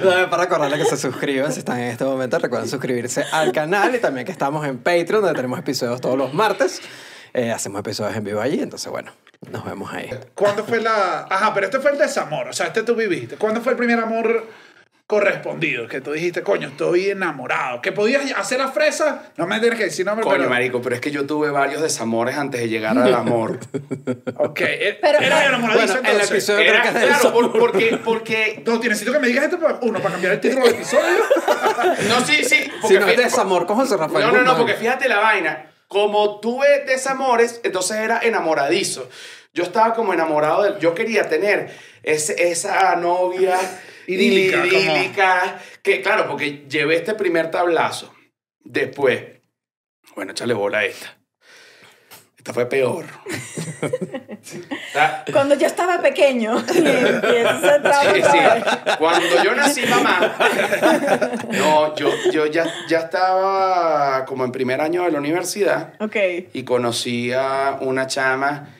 No, Para recordarle que se suscriban si están en este momento. Recuerden suscribirse al canal y también que estamos en Patreon, donde tenemos episodios todos los martes. Eh, hacemos episodios en vivo allí, entonces bueno, nos vemos ahí. ¿Cuándo fue la...? Ajá, pero este fue el desamor, o sea, este tú viviste. ¿Cuándo fue el primer amor correspondido? Que tú dijiste, coño, estoy enamorado. ¿Que podías hacer la fresa? No me tienes que decir nombre, Coño, pero... marico, pero es que yo tuve varios desamores antes de llegar al amor. *laughs* Ok, eh, Pero- eras enamoradizo Bueno, el entonces. episodio- Era, creo que claro, desamor. porque, porque... No, necesito que me digas esto, para, uno, para cambiar el título del episodio. *laughs* No, sí, sí. Si no es desamor con José Rafael No, no, no, porque fíjate la vaina. Como tuve desamores, entonces era enamoradizo. Yo estaba como enamorado de... Yo quería tener ese- esa novia Idílica, como- idílica, que claro, porque llevé este primer tablazo. Después, bueno, échale bola a esta. Esta fue peor. *laughs* Cuando yo estaba pequeño *laughs* y Sí, sí. Cuando yo nací, mamá. No, yo, yo ya, ya estaba como en primer año de la universidad Ok. y conocí a una chama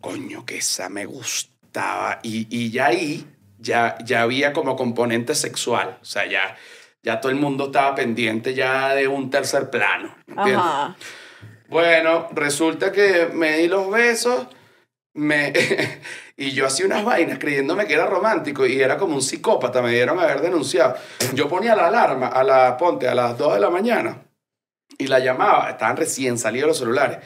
coño, que esa me gustaba. Y, y ya ahí, ya, ya había como componente sexual. O sea, ya, ya todo el mundo estaba pendiente ya de un tercer plano. ¿entiendes? Ajá. Bueno, resulta que me di los besos me, *laughs* y yo hacía unas vainas creyéndome que era romántico y era como un psicópata, me dieron a haber denunciado. Yo ponía la alarma a la ponte a las 2 de la mañana y la llamaba, estaban recién salidos los celulares,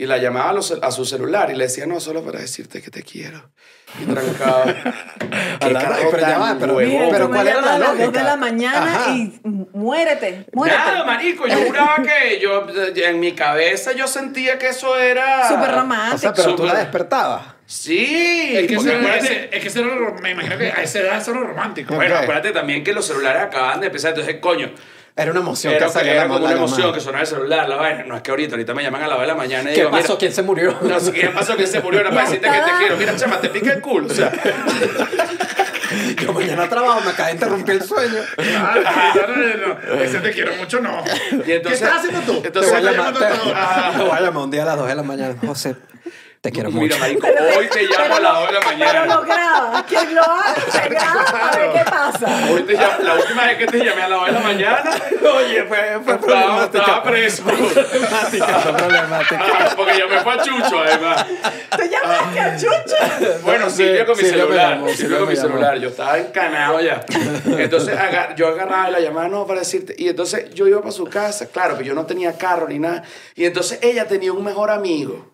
y la llamaba a, los- a su celular y le decía, no, solo para decirte que te quiero. Y trancaba. *laughs* Qué Alarma, carajo pero ya va, pero-. Mira, pero tú ¿cuál era la a las 2 de lógica? la mañana Ajá. y muérete, muérete. Nada, marico, yo juraba que yo, en mi cabeza yo sentía que eso era... Súper O romántico. sea, pero tú Súper. la despertabas. Sí, Es que, eso, acuérdate- es, es que eso era me imagino que a esa edad eso era romántico. Bueno, Ok. acuérdate también que los celulares acaban de empezar, entonces, coño, Era una emoción era, que salía era la- como una llamada. emoción que sonaba el celular, la vaina. No es que ahorita, ahorita me llaman a la hora de la mañana y ¿Qué digo, pasó? mira, ¿Quién se murió? no sé qué pasó, que se murió, era *laughs* para decirte que te quiero. Mira, chama, te pica el culo. O sea, *laughs* Yo mañana trabajo, me acaba de interrumpir el sueño. Ah, no, no, no, no. Ese te quiero mucho, no. *laughs* y entonces, ¿Qué estás haciendo tú? Entonces, Te voy a llamar, te, te voy a llamar un día a las 2 de la mañana. José, te quiero mucho. mira, marico, hoy te llamo a las 2 de la Pero lo mañana. graba. ¿Quién lo hace? *laughs* Graba a ver qué pasa. Hoy te llamo, la última vez que te llamé a las 2 de la mañana, *laughs* Oye, fue, fue problemática. estaba preso. Problemática, fue *laughs* problemática. Ah, porque yo me fue a Chucho, además. ¿Tú llamaste a Chucho? Bueno, Sí, Silvia con mi celular. Silvia con mi llamó. celular. Yo estaba encanado ya. Entonces yo agarraba la llamaba, no, para decirte. Y entonces yo iba para su casa, claro, que yo no tenía carro ni nada. Y entonces ella tenía un mejor amigo.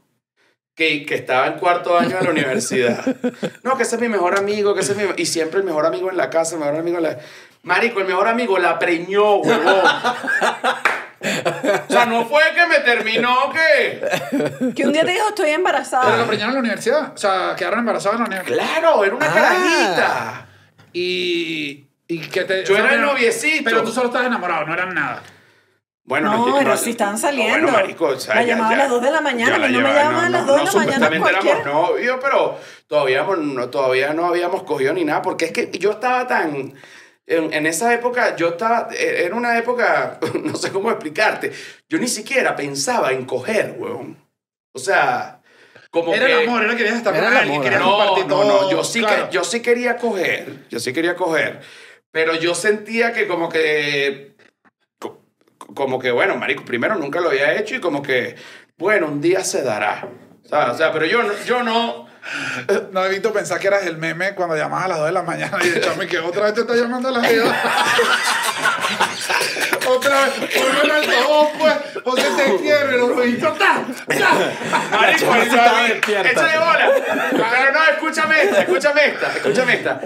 Que, que estaba en cuarto año de la universidad. *laughs* No, que ese es mi mejor amigo, que ese es mi... Y siempre el mejor amigo en la casa, el mejor amigo en la... Marico, el mejor amigo la preñó, huevón. O sea, no fue que me terminó que... Que un día te dijo, estoy Pero lo embarazada. preñaron en la universidad. O sea, quedaron embarazados en la universidad. Claro, era una Ah. carajita. Y. y que te, Yo o sea, era el noviecito. Pero tú solo estabas enamorado, no eran nada. Bueno, No, yo- pero si estaban saliendo. Bueno, marico, o sea, La ya- llamaba ya- a las dos de la mañana, la que no me llaman a las dos de la mañana Supuestamente éramos novios, pero todavía no, todavía no habíamos cogido ni nada, porque es que yo estaba tan... En, en esa época, yo estaba... Era una época, *laughs* no sé cómo explicarte, yo ni siquiera pensaba en coger, weón. O sea, como Era que... el amor, era que querías estar con alguien, querías No, compartir no, todo. no, yo sí, claro. que, yo sí quería coger, yo sí quería coger, pero yo sentía que como que, como que, bueno, marico, primero nunca lo había hecho y como que, bueno, un día se dará, ¿sabes? O sea, pero yo no, yo no, No evito pensar que eras el meme cuando llamabas a las 2 de la mañana y de chame que otra vez te está llamando a la vida. *laughs* *laughs* otra vez, vuelve al altavoz, pues, José te quiero y los ojitos, ¡ta! ¡ta! marico, échale bola, pero no, escúchame esta, escúchame esta, escúchame esta,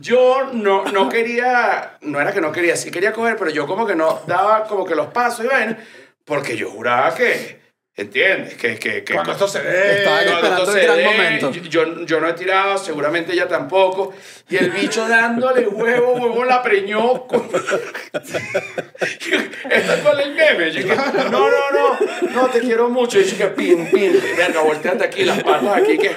yo no, no quería, no era que no quería, sí quería coger, pero yo como que no daba como que los pasos y bueno, porque yo juraba que, ¿entiendes? Que, que, que Cuando esto se dé. Estaba esperando el gran momento. Yo, yo no he tirado, seguramente ella tampoco. Y el bicho dándole huevo, huevo la preñó. con- *laughs* ¿Esto es con el meme? Yo no, no, no, no, te quiero mucho. Y yo dije, pin, pin, verga, volteate aquí, las patas aquí, que,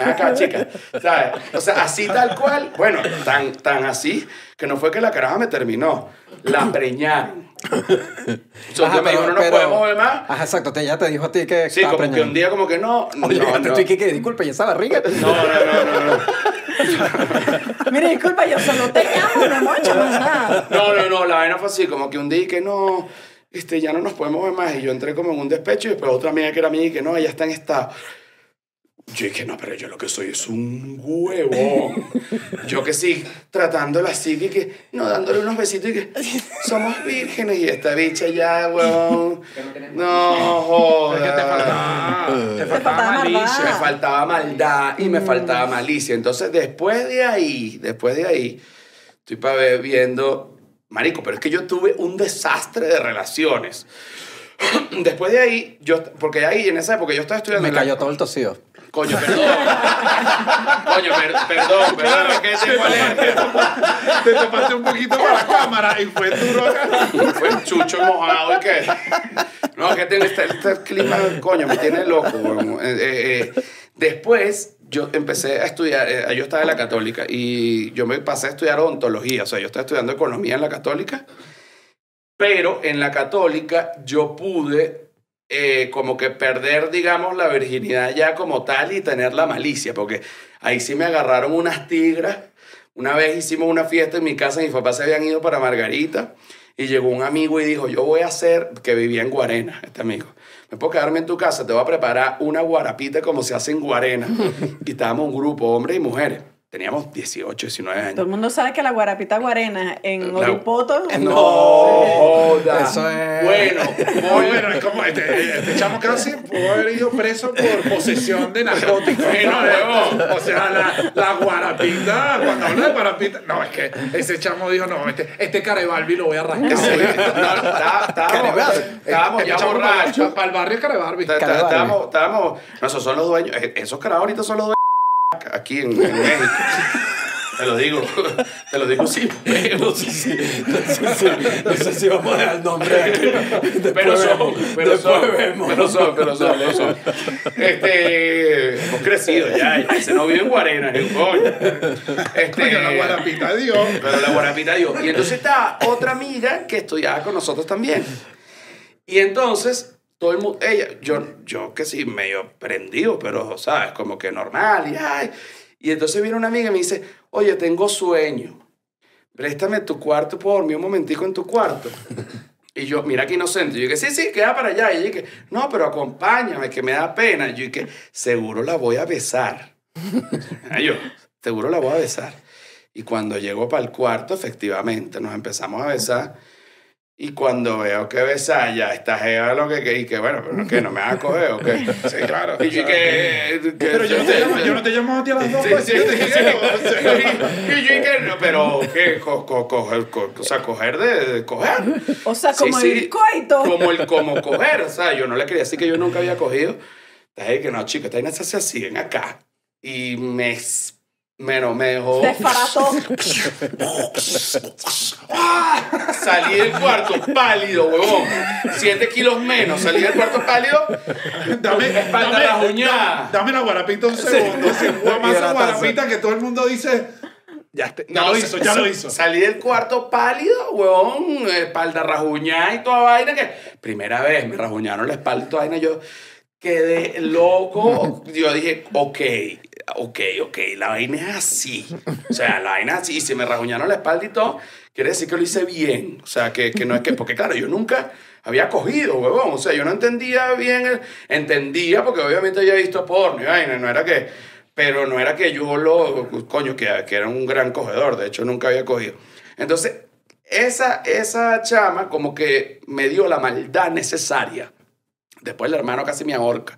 acá, chica, ¿sabes? O sea, así tal cual, bueno, tan, tan así, que no fue que la caraja me terminó, la preñaron. *laughs* Entonces Ajá, me dijo, no nos pero- podemos ver más. Ajá, exacto. Te, ya te dijo a ti que Sí, como que un día como que no, *laughs* no, Oye, no, te no. que, que disculpe, ¿y esa barriga? No, no, no, no, no. *laughs* Mire, disculpa, yo solo te llamo, no hecho más nada. No, no, no, la vaina fue así, como que un día y que no, este, ya no nos podemos ver más. Y yo entré como en un despecho y después otra amiga que era mía y que no, ella está en estado. Yo dije, no, pero yo lo que soy es un huevón. *laughs* Yo que sí, tratándola así, que, que no, dándole unos besitos y que *laughs* somos vírgenes. Y esta bicha ya, huevón. No, Es que te joda. faltaba, te faltaba malicia. maldad. Me faltaba maldad y me faltaba malicia. Entonces, después de ahí, después de ahí, estoy para ver viendo, marico, pero es que yo tuve un desastre de relaciones. *laughs* Después de ahí, yo, porque ahí en esa época yo estaba estudiando. Me en la- cayó todo el tosido. Coño, perdón. *laughs* Coño, per- perdón, perdón, es que tengo alergia. Te tapaste un poquito para la cámara y fue duro acá. Fue un chucho mojado y que. No, que tengo este, este clima, coño, me tiene loco. weón. Eh, eh, eh, Después, yo empecé a estudiar, eh, yo estaba en la católica y yo me pasé a estudiar odontología, o sea, yo estaba estudiando economía en la católica, pero en la católica yo pude eh, como que perder, digamos, la virginidad ya como tal y tener la malicia, porque ahí sí me agarraron unas tigras. Una vez hicimos una fiesta en mi casa, mis papás se habían ido para Margarita y llegó un amigo y dijo, yo voy a hacer, que vivía en Guarena, este amigo, me puedo quedarme en tu casa, te voy a preparar una guarapita como se hace en Guarena. *laughs* y estábamos un grupo, hombres y mujeres. Teníamos 18, 19 años. Todo el mundo sabe que la guarapita guarena en La- Oripoto. No, joda. Eso es- Bueno, *laughs* bueno, es como este, este chamo casi pudo haber ido preso por posesión de narcóticos. Bueno, ¿no? huevón. O sea, la, la guarapita, cuando habla de guarapita, no, es que ese chamo dijo, no, este, este Carebalbi lo voy a. Sí, no, está- estábamos, estábamos ya borrachos. Para el barrio Carebalbi. Estábamos, estábamos, no, esos son los dueños, eh, esos carajos ahorita son los dueños aquí en, en México. Te lo digo, te lo digo sin pelos. No sé si, no sé si, no sé si vamos a dar el nombre aquí. Después Pero son, pero son, vemos. pero son, pero son, pero son. Este, hemos crecido ya, ya, ese no vive en Guarena, es un coño. Este, Coño, la guarapita Dios. Pero la guarapita dio. Y entonces está otra amiga que estudiaba con nosotros también. Y entonces, todo el mundo, ella, yo, yo que sí, medio prendido, pero, ¿sabes? Como que normal. Y, ay. y entonces viene una amiga y me dice, oye, tengo sueño. Préstame tu cuarto, puedo dormir un momentico en tu cuarto. Y yo, mira qué inocente. Yo dije, sí, sí, queda para allá. Y ella dije, no, pero acompáñame, que me da pena. Y yo dije, seguro la voy a besar. Y *laughs* yo, seguro la voy a besar. Y cuando llego para el cuarto, efectivamente, nos empezamos a besar. Y cuando veo que besa ya está jeva lo que, que, y que bueno, pero que no me vas a coger o qué. *laughs* Sí, claro. Y que, que- Pero yo no te llamo, yo no te llamo a ti a las dos, Sí, pues, sí. *laughs* Y, y yo dije, no, pero ¿qué? Co- co- coger, co- o sea, coger de, de coger. O sea, como sí, el coito. Como el como coger, o sea, yo no le quería decir que yo nunca había cogido. Dije que no, chico, esta vaina se hace así, ven acá. Y me, me, no, me dejó... Desbarató. *laughs* Salí del cuarto pálido, huevón. Siete kilos menos. Salí del cuarto pálido. Dame, Espalda dame, rajuñada. dame la guarapita un segundo. Si más esa Hidratarse. guarapita que todo el mundo dice, ya, ya lo hizo, ya lo hizo. Salí del cuarto pálido, huevón, espalda rajuñada y toda vaina que... Primera vez me rajuñaron la espalda y toda vaina. Yo quedé loco. Yo dije, ok, ok, ok, la vaina es así. O sea, la vaina es así. Y si me rajuñaron la espalda y todo, quiere decir que lo hice bien. O sea, que, que no es que... Porque claro, yo nunca había cogido, huevón. O sea, yo no entendía bien... entendía porque obviamente había visto porno y vaina. No era que... Pero no era que yo lo... Coño, que, que era un gran cogedor. De hecho, nunca había cogido. Entonces, esa, esa chama como que me dio la maldad necesaria. Después el hermano casi me ahorca.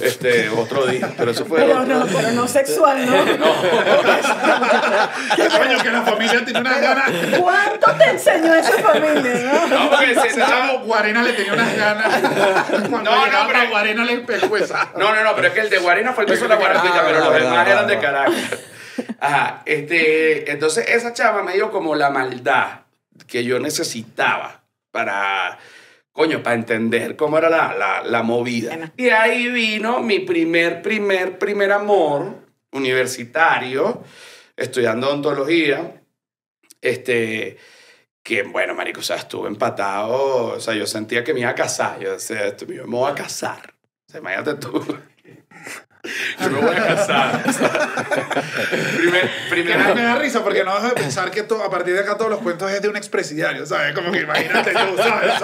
Este, otro día. Pero eso fue... Pero otro- no, pero no sexual, ¿no? *laughs* Que coño, que la familia tiene unas ganas. ¿Cuánto te enseñó esa familia, no? No, porque se Ese chavo Guarena le tenía unas ganas. Cuando No, no, pero- a Guarena le pescueza. No, no, no, pero es que el de Guarena fue el que hizo la Ah, pero los demás eran de. Caracas. Ajá, este, entonces esa chava me dio como la maldad que yo necesitaba para, coño, para entender cómo era la, la, la movida. Y ahí vino mi primer, primer, primer amor universitario, estudiando odontología, este, que bueno, marico, o sea, estuve empatado, o sea, yo sentía que me iba a casar, yo decía, me voy a casar. O sea, imagínate tú. Yo me voy a casar. primer, me da risa porque no dejo de pensar que a partir de acá todos los cuentos es de un expresidiario, ¿sabes? Como que imagínate tú, ¿sabes?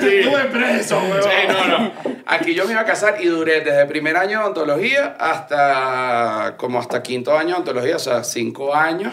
Sí. Estuve preso, weón. Sí, no, no. Aquí yo me iba a casar y duré desde primer año de ontología hasta como hasta quinto año de ontología, o sea, cinco años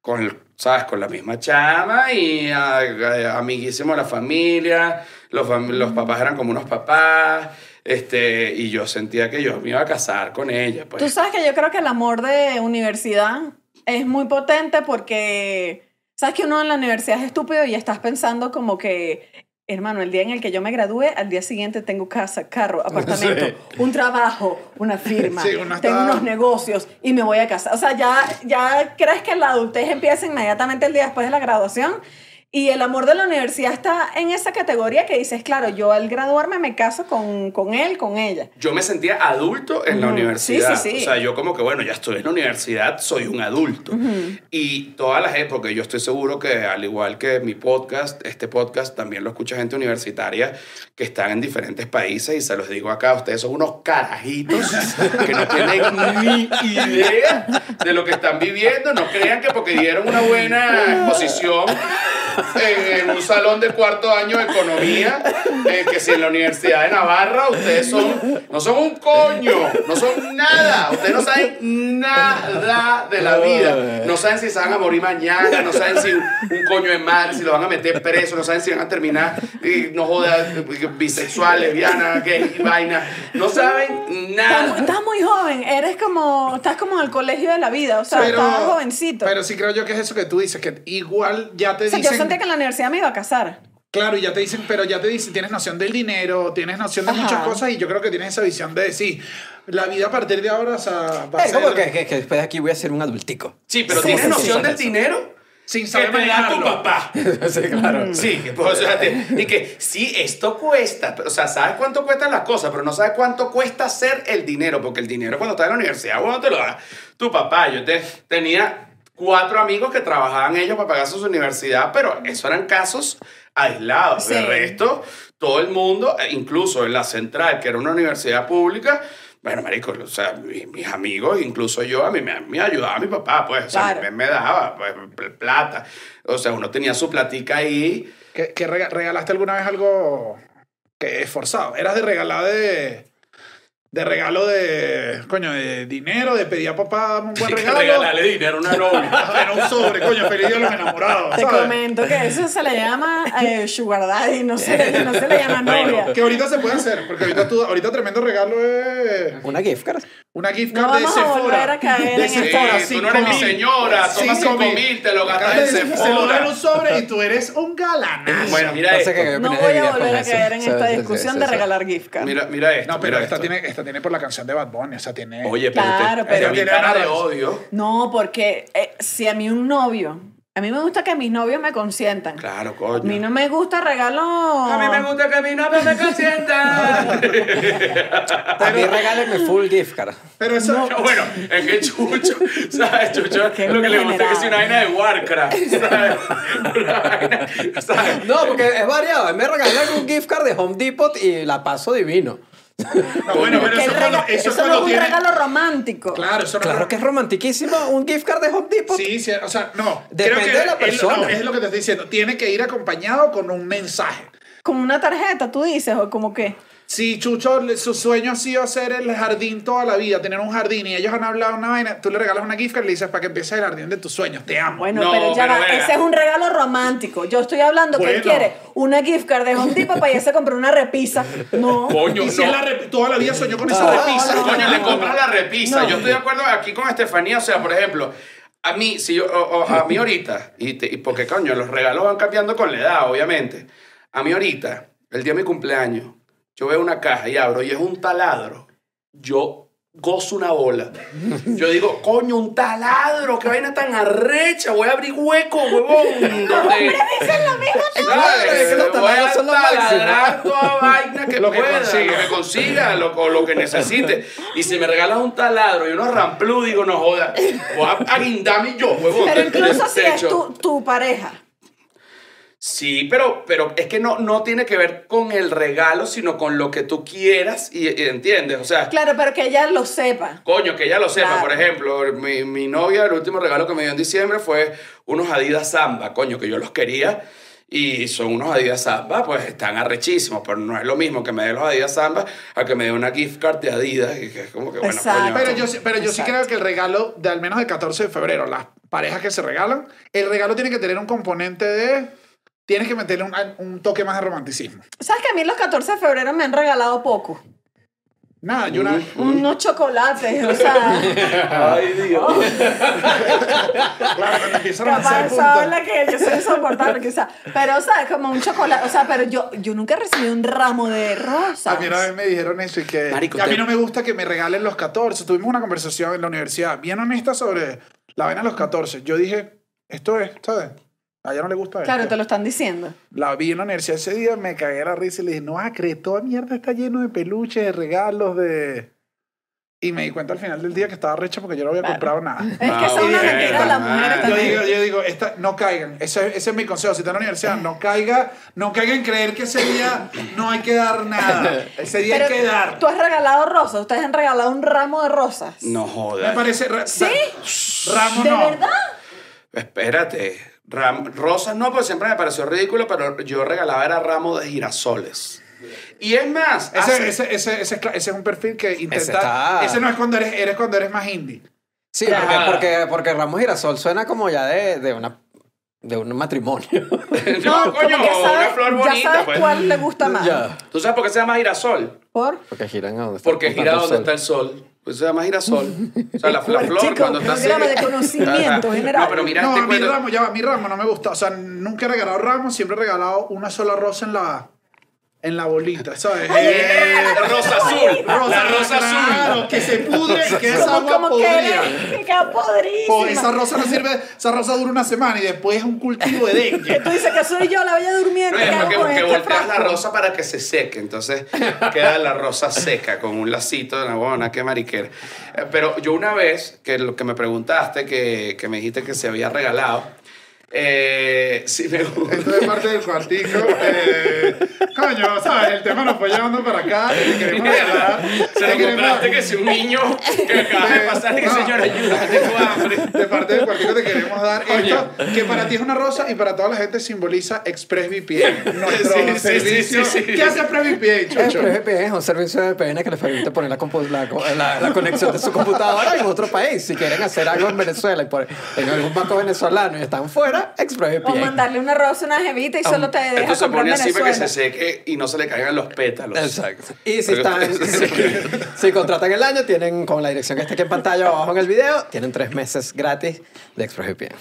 con el, ¿sabes? Con la misma chama y a- a- amiguísimo de la familia. Los, fam- los papás eran como unos papás. Este, y yo sentía que yo me iba a casar con ella. Pues. Tú sabes que yo creo que el amor de universidad es muy potente porque sabes que uno en la universidad es estúpido y estás pensando como que, hermano, el día en el que yo me gradúe, al día siguiente tengo casa, carro, *laughs* apartamento, Sí. un trabajo, una firma, *laughs* Sí, tengo unos negocios y me voy a casar. O sea, ya, ya crees que la adultez empieza inmediatamente el día después de la graduación Y el amor de la universidad está en esa categoría que dices, claro, yo al graduarme me caso con, con él, con ella. Yo me sentía adulto en la Ujú. universidad. Sí, sí, sí. O sea, yo como que, bueno, ya estoy en la universidad, soy un adulto. Y toda la gente, porque yo estoy seguro que al igual que mi podcast, este podcast también lo escucha gente universitaria que están en diferentes países y se los digo acá, ustedes son unos carajitos *laughs* que no tienen ni idea de lo que están viviendo. No crean que porque dieron una buena exposición en, en un salón de cuarto año de economía, eh, que si en la Universidad de Navarra ustedes son, no son un coño, no son nada, ustedes no saben nada de la vida, no saben si se van a morir mañana, no saben si un, coño es mal, si lo van a meter preso, no saben si van a terminar, y no jodas, bisexual, lesbiana, gay, vaina, no saben nada. estás muy joven, eres como, estás como en el colegio de la vida, o sea, estás jovencito. Pero sí creo yo que es eso que tú dices, que igual ya te o sea, dicen... que en la universidad me iba a casar. Claro, y ya te dicen, pero ya te dicen, tienes noción del dinero, tienes noción de Ajá. muchas cosas y yo creo que tienes esa visión de decir, la vida a partir de ahora o sea, va a Es ser como que, que, que después de aquí voy a ser un adultico. Sí, pero ¿Cómo ¿tienes se noción del eso? dinero? sin Que saber te da tu manejarlo. papá. *laughs* sí, claro. Sí, que, pues, o sea, te- y que sí, esto cuesta, pero, o sea, sabes cuánto cuestan las cosas, pero no sabes cuánto cuesta hacer el dinero, porque el dinero cuando estás en la universidad, bueno, te lo da tu papá. Yo te, tenía cuatro amigos que trabajaban ellos para pagar su universidad, pero eso eran casos aislados. De Sí. resto, todo el mundo, e incluso en la central, que era una universidad pública, bueno, marico, o sea, mi- mis amigos, incluso yo, a mí me, me ayudaba mi papá, pues, o sea, Claro. me, me daba pues, pl- plata. O sea, uno tenía su platica ahí. ¿Que, que rega- regalaste alguna vez algo que es forzado? ¿Eras de regalar de... De regalo de, coño, de dinero, de pedir a papá un buen regalo. Regalarle dinero a una novia. *laughs* Era un sobre, coño, feliz día de los enamorados. Te ¿sabes? comento que eso se le llama eh, sugar daddy, no se, no se le llama Bueno, novia. Que ahorita se puede hacer, porque ahorita, tú, ahorita tremendo regalo es Una gift card. una gift No card de vamos a Sephora. volver a caer de en Sephora, Sí, tú no eres mi señora, toma Cinco cinco mil, te lo gastas en Se lo Sephora. dan un sobre y tú eres un galanazo. Bueno, mira No esto. qué No voy a volver a caer en esta discusión de regalar gift card. Mira, mira esto. No, pero esta tiene, esta tiene por la canción de Bad Bunny, o sea, tiene... Oye, pero Claro, te, pero- vi cara de odio. No, porque eh, si a mí un novio, a mí me gusta que mis novios me consientan. Claro, A coño. mí no me gusta regalo. A mí me gusta que mi novia me consienta. *laughs* A mí regálenme full gift card. Pero eso... bueno, es que Chucho, *laughs* ¿sabes? Chucho, Qué lo que le gusta es que sea una vaina de Warcraft, *laughs* ¿sabes? Una vaina, ¿sabes? No, porque es variado. Me regalan un gift card de Home Depot y la paso divino. No, bueno, pero eso, cuando, no es un tiene... regalo romántico. Claro, eso no Claro que es romantiquísimo un gift card de Home Depot. Sí, sí, o sea, no. Depende creo que de la él- persona. no, es lo que te estoy diciendo. Tiene que ir acompañado con un mensaje. Como una tarjeta, tú dices, o como que. Si Chucho, su sueño ha sido hacer el jardín toda la vida, tener un jardín, y ellos han hablado una vaina, tú le regalas una gift card y le dices para que empieces el jardín de tus sueños. Te amo. Bueno, No, pero ya pero va, verga. ese es un regalo romántico. Yo estoy hablando que él Bueno. quiere una gift card de Home Depot para irse a comprar una repisa. No. Coño, y si no. la rep- toda la vida soñó con esa No, repisa. no, Coño, no, le no, compras no. la repisa. No. Yo estoy de acuerdo aquí con Estefanía. O sea, por ejemplo, a mí, si yo, o- o- a mí ahorita, y, te- y porque coño, los regalos van cambiando con la edad, obviamente. A mí ahorita, el día de mi cumpleaños, yo veo una caja y abro y es un taladro. Yo gozo una bola. Yo digo, coño, un taladro, qué vaina tan arrecha, voy a abrir hueco, huevón. *laughs* Donde, Claro, es que los voy taladros a son lo taladrar toda vaina que Lo que pueda, consiga. lo que consiga, lo, o lo que necesite. Y si me regalas un taladro y unos ramplú, digo, no joda, voy a, a guindarme yo, huevón. Pero incluso si es techo. tu, tu pareja. Sí, pero, pero es que no, no tiene que ver con el regalo, sino con lo que tú quieras y, y entiendes. O sea, Claro, pero que ella lo sepa. Coño, que ella lo sepa. Claro. Por ejemplo, mi, mi novia, el último regalo que me dio en diciembre fue unos Adidas Samba. Coño, que yo los quería. Y son unos Adidas Samba, pues están arrechísimos. Pero no es lo mismo que me dé los Adidas Samba a que me dé una gift card de Adidas. Y que es como que, bueno, Exacto. coño. Pero yo, sí- pero yo sí creo que el regalo de al menos el 14 de febrero, las parejas que se regalan, el regalo tiene que tener un componente de... Tienes que meterle un, un toque más de romanticismo. ¿Sabes que a mí los 14 de febrero me han regalado poco? Nada, yo una... Unos chocolates, o sea. *laughs* Ay, Dios. Claro, cuando empiezan a Capaz esa que yo soy insoportable, quizás. Pero, ¿sabes? Como un chocolate. O sea, pero yo, yo nunca recibí un ramo de rosas. A mí una vez me dijeron eso y que Marico, y a mí te- no me gusta que me regalen los 14. Tuvimos una conversación en la universidad bien honesta sobre la vaina de los 14. Yo dije, esto es, ¿sabes? A ella no le gusta Claro, esto. te lo están diciendo. La vi en la universidad ese día, me cagué la risa y le dije, no vas a creer, toda mierda está lleno de peluches, de regalos, de... Y me di cuenta al final del día que estaba recha porque yo no había Claro. comprado nada. *laughs* Es que Ah, esa es una mentira las mujeres Ah, Yo también. digo, yo digo esta, no caigan. Ese, ese es mi consejo. Si está en la universidad, no caiga, no caiga en creer que ese día no hay que dar nada. Ese día hay que dar. tú has regalado rosas. Ustedes han regalado un ramo de rosas. No Me jodas. parece... ra- ¿Sí? Ramos ¿De no. verdad? Espérate. Ram- rosas no, porque siempre me pareció ridículo, pero yo regalaba era ramo de girasoles. Y es más, Ese, hace- ese, ese, ese, es ese un perfil que intenta... Ese, está- no es cuando eres, eres cuando eres más indie. Sí, porque, porque, porque Ramos Girasol suena como ya de, de una de un matrimonio. *laughs* no, coño, una sabes- flor ya bonita, sabes pues. cuál le gusta más. ya. ¿Tú sabes por qué se llama girasol? ¿Por? Porque giran a donde está Porque gira donde está el sol. Pues se llama girasol. O sea, la, la flor Chico, cuando está así- de conocimiento *laughs* general. No, pero mira no, este mi cuento. ramo, ya va, mi ramo no me gusta. O sea, nunca he regalado ramos, siempre he regalado una sola rosa en la, en la bolita, ¿sabes? Eh, Rosa azul. la rosa claro, azul. que se pudre y que es Como, agua como que podrida. eres- queda podrísima. Po, esa rosa no sirve, esa rosa dura una semana y después es un cultivo de dengue. Tú dices que soy yo la bella durmiente. No, que que, que este volteas la rosa para que se seque. Entonces queda la rosa seca con un lacito de una buena, qué mariquera. Eh, Pero yo una vez, que lo que me preguntaste, que, que me dijiste que se había regalado, eh, sí me gusta. Esto es parte del cuartico. Eh, coño, ¿sabes? El tema nos fue llevando para acá. y te queremos. Se te lo queremos- compraste que si un niño que acaba de pasar y que No. señora ayuda, tengo hambre. De parte del cuartico te queremos dar Coño. esto, que para ti es una rosa y para toda la gente simboliza ExpressVPN, nuestro Sí, sí, sí, servicio. sí, sí. ¿Qué hace ExpressVPN, Chocho? ExpressVPN es un servicio de VPN que les permite poner la, compu- la, la- la conexión de su computadora en otro país. Si quieren hacer algo en Venezuela y por, en algún banco venezolano y están fuera, O ExpressVPN. mandarle una rosa a una jevita y solo te deja Esto se comprar pone así para que se seque y no se le caigan los pétalos. Exacto. Y si, están, *laughs* *laughs* si, *laughs* si contratan el año, tienen con la dirección que está aquí en pantalla o abajo en el video, tienen tres meses gratis de ExpressVPN.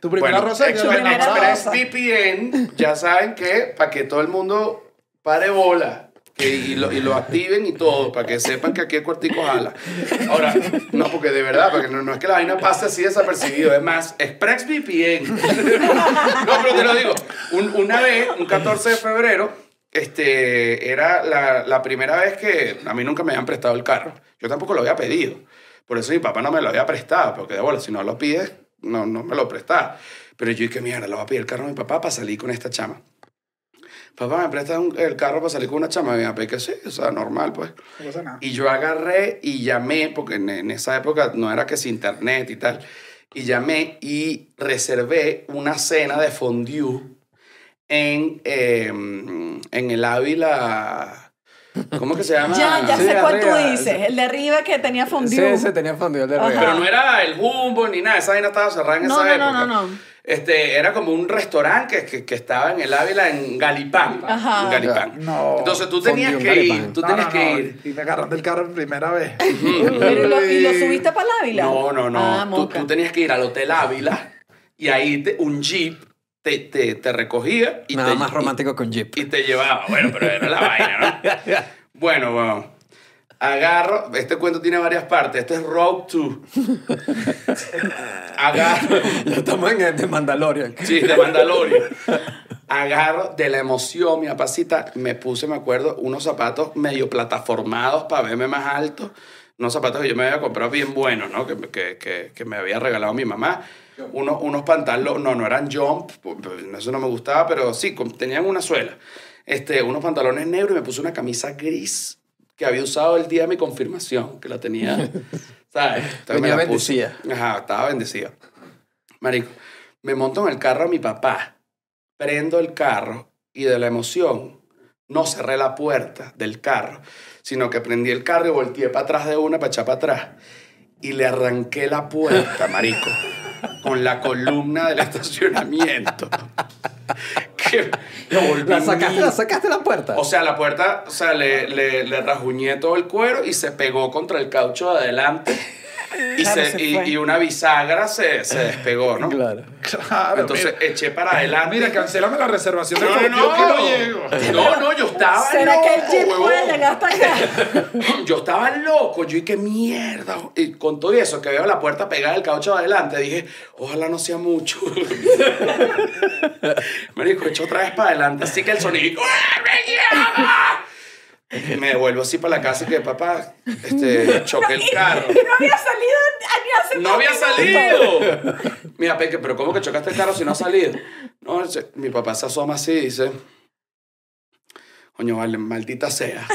Tu primera Bueno, rosa. ExpressVPN, ya saben que para que todo el mundo pare bola que, y, lo, y lo activen y todo, para que sepan que aquí el cuartico jala. Ahora, no, porque de verdad, porque no, no es que la vaina pase así desapercibido, es más, ExpressVPN. *laughs* no, pero te lo digo, un- una vez, un 14 de febrero, este, era la, la primera vez que a mí nunca me habían prestado el carro. Yo tampoco lo había pedido. Por eso mi papá no me lo había prestado, porque de bola, si no lo pides, no, no me lo prestaba. Pero yo dije, mierda, le voy a pedir el carro a mi papá para salir con esta chama. Papá, ¿me prestas un- el carro para salir con una chama? Y mi papá, que sí, o sea, normal, pues. No pasa nada. Y yo agarré y llamé, porque en, en esa época no era que si internet y tal. Y llamé y reservé una cena de fondue en, eh, en el Ávila. ¿Cómo que se llama? Ya, ya Sí, sé cuál tú dices. El de arriba que tenía fondue. Sí, se tenía fundido el de Ajá. arriba. Pero no era el Jumbo ni nada, esa vaina estaba cerrada en No, esa no, época. no, no, no. Este, era como un restaurante que, que, que estaba en el Ávila, en Galipán. Ajá. En Galipán. No. Entonces tú tenías Fondue que ir, tú No, tenías no, que no, ir. Y me agarraron del carro por primera vez. Pero, ¿y lo, ¿Y lo subiste para el Ávila? No, no, no. Ah, tú, tú tenías que ir al Hotel Ávila y ahí te- un jeep te, te, te recogía y Nada te, más romántico un jeep. y te llevaba. Bueno, pero era la vaina, ¿no? *laughs* Bueno, bueno. Agarro, este cuento tiene varias partes. Este es Road 2. *laughs* Agarro, Ya estamos en el de Mandalorian. sí, de Mandalorian. Agarro de la emoción, mi apacita, me puse, me acuerdo, unos zapatos medio plataformados para verme más alto. Unos zapatos que yo me había comprado bien buenos, ¿no? Que, que, que, que me había regalado mi mamá. Unos, unos pantalones, no, no eran jump, pues, eso no me gustaba, pero sí, tenían una suela. Este, unos pantalones negros y me puse una camisa gris que había usado el día de mi confirmación, que la tenía, *laughs* ¿sabes? Entonces me la bendecida. Ajá, estaba bendecida. Marico, me monto en el carro a mi papá, prendo el carro y de la emoción no cerré la puerta del carro, sino que prendí el carro y volteé para atrás de una para echar para atrás y le arranqué la puerta, marico, con la columna del estacionamiento. *laughs* que lo volví ¿La sacaste, la sacaste la puerta? o sea, la puerta, o sea, le, le, le rajuñé todo el cuero y se pegó contra el caucho de adelante. Y, Claro, se- se y- y una bisagra se, se despegó, ¿no? Claro. Claro. Entonces mira, eché para adelante. mira, cancélame la reservación de no, no, yo no. que no llego. No, no, yo estaba ¿Será loco, que el jeep puede llegar hasta acá? *laughs* Yo estaba loco, yo y qué mierda. Y con todo eso, que veo la puerta pegada, el caucho de adelante, dije, ojalá no sea mucho. *laughs* Me dijo, echo otra vez para adelante, así que el sonido. Me *laughs* devuelvo así para la casa y que papá, este, choqué el carro. *laughs* No había salido ni hace No había salido. Mira, Peque, pero ¿cómo que chocaste el carro si no ha salido? No, mi papá se asoma así y dice, coño, vale, maldita sea.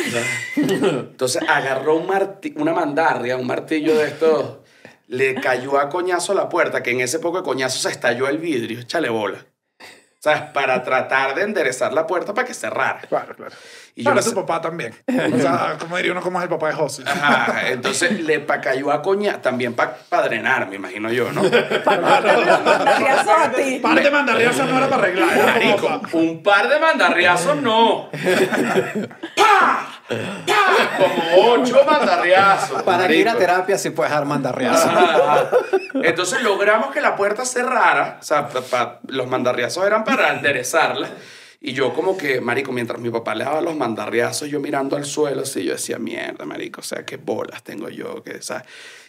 Entonces agarró un marti- una mandarria, un martillo de estos, le cayó a coñazo a la puerta, que en ese poco de coñazo se estalló el vidrio, échale bola. ¿Sabes? Para tratar de enderezar la puerta para que cerrara. Claro, claro. Y yo su sé- papá también. *laughs* O sea, como diría uno, como es el papá de José. Ajá, entonces le pa cayó a coña, también para drenar, me imagino yo, ¿no? Mandarriazos a ti. Par de mandarriazos no era para arreglar. Marico, un par de mandarriazos no. *laughs* ¡Pah! Como ocho mandarriazos. Para que ir a terapia si puedes dar mandarriazo. Ajá. Entonces logramos que la puerta cerrara. O sea, pa- pa- los mandarriazos eran para enderezarla. Y yo como que, marico, mientras mi papá le daba los mandarriazos, yo mirando al suelo, así, yo decía, mierda, marico, o sea, qué bolas tengo yo, que, ¿sabes?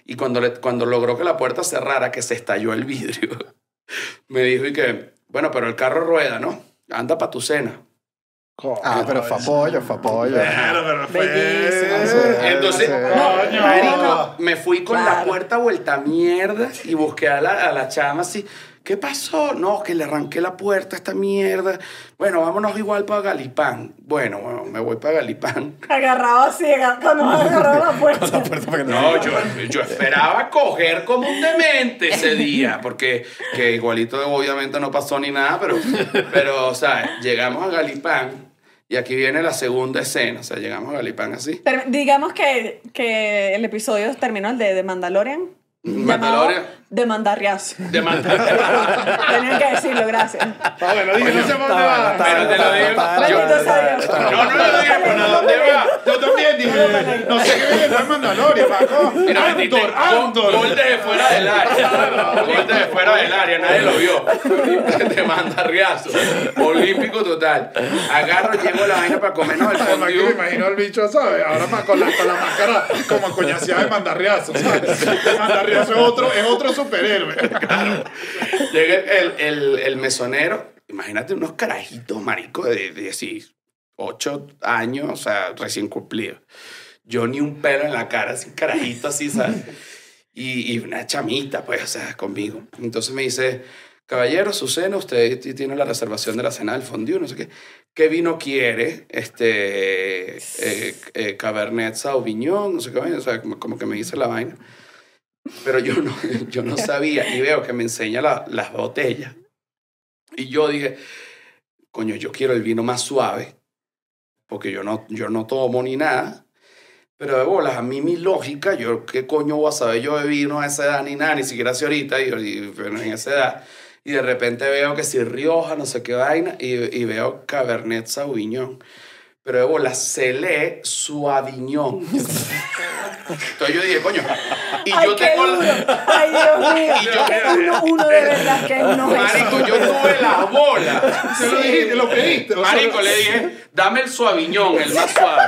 Y cuando, le- cuando logró que la puerta cerrara, que se estalló el vidrio, *laughs* me dijo y que, bueno, pero el carro rueda, ¿no? Anda para tu cena. Ah, pero fue apoyo, fue apoyo. Pero, pero fue- Bellísimo. Entonces, Coño. marico, me fui con la Claro. puerta vuelta a mierda y busqué a la, a la chama así. ¿Qué pasó? No, que le arranqué la puerta a esta mierda. Bueno, vámonos igual para Galipán. Bueno, bueno, me voy para Galipán. Agarrado así, cuando me agarrado la puerta. No, yo, yo esperaba coger como un demente ese *laughs* día, porque que igualito obviamente no pasó ni nada, pero, pero o sea, llegamos a Galipán y aquí viene la segunda escena, o sea, llegamos a Galipán así. Digamos que, que el episodio terminó el de, de Mandalorian. Mandalorian. llamado De Mandarriazo. De mandar. Tenían que decirlo, gracias. Ah, bueno, dije, no sé dónde va. Pero te lo digo. No, no lo dije, pero ¿a dónde va? Yo también dije, no sé qué viene el Mandalorian, Paco. Andor, gol, Andor. gol desde fuera del área. Gol desde fuera del área, nadie lo vio. *laughs* Te manda riazo. Olímpico total. Agarro, llevo la vaina para comernos el Además que me fondue. imagino al bicho, ¿sabes? Ahora más con la, con la máscara como coñaseada de mandarriazo, ¿sabes? El mandarriazo es otro, es otro superhéroe. *laughs* Llega el, el, el mesonero. Imagínate unos carajitos, marico, de 18 años, o sea, recién cumplidos. Yo ni un pelo en la cara, así carajito así, ¿sabes? Y, y una chamita, pues, o sea, conmigo. Entonces me dice, caballero, su cena, usted tiene la reservación de la cena del fondue, no sé qué. ¿Qué vino quiere? Este, eh, eh, Cabernet Sauvignon, no sé qué o sea, como, como que me dice la vaina. Pero yo no, *laughs* yo no sabía y veo que me enseña la- las botellas. Y yo dije, coño, yo quiero el vino más suave, porque yo no, yo no tomo ni nada. Pero de bolas, a mí mi lógica, yo qué coño voy a saber yo de vino a esa edad ni nada, ni siquiera hace ahorita, y, y- pero en esa edad. Y de repente veo que si Rioja, no sé qué vaina, y, y veo Cabernet Sauvignon. Pero de bolas, se lee Suaviñón. *laughs* Entonces yo dije, coño, y Ay, yo qué tengo duro. la... Ay, Dios *laughs* mío. Y yo- Que uno, uno de verdad que uno es. Marico, yo tuve las bolas. Se lo dijiste, lo pediste. Marico, le dije, dame el suaviñón, el más suave.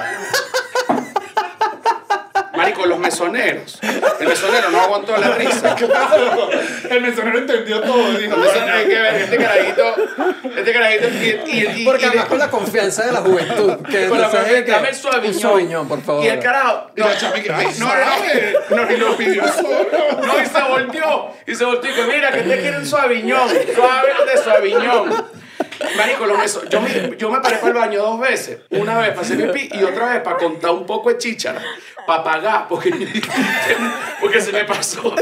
Marico, los mesoneros. El mesonero no aguantó la risa. *laughs* Claro, el mesonero entendió todo. Dijo, hay que ver, este carajito, este carajito, y, y, y- Porque además con la confianza de la juventud. Que con la es que- dame el suaviñón. Un suaviñón, por favor. Y el carajo, no, no, no. no, y lo pidió solo. No, y se volteó. Y se volteó y que mira, que te quiere un suaviñón. Suave de suaviñón. Marico, lo meso- yo, me, yo me paré para el baño dos veces. Una vez para hacer pipí y otra vez para contar un poco de chíchara. Para pagar. Porque, *laughs* porque se me pasó.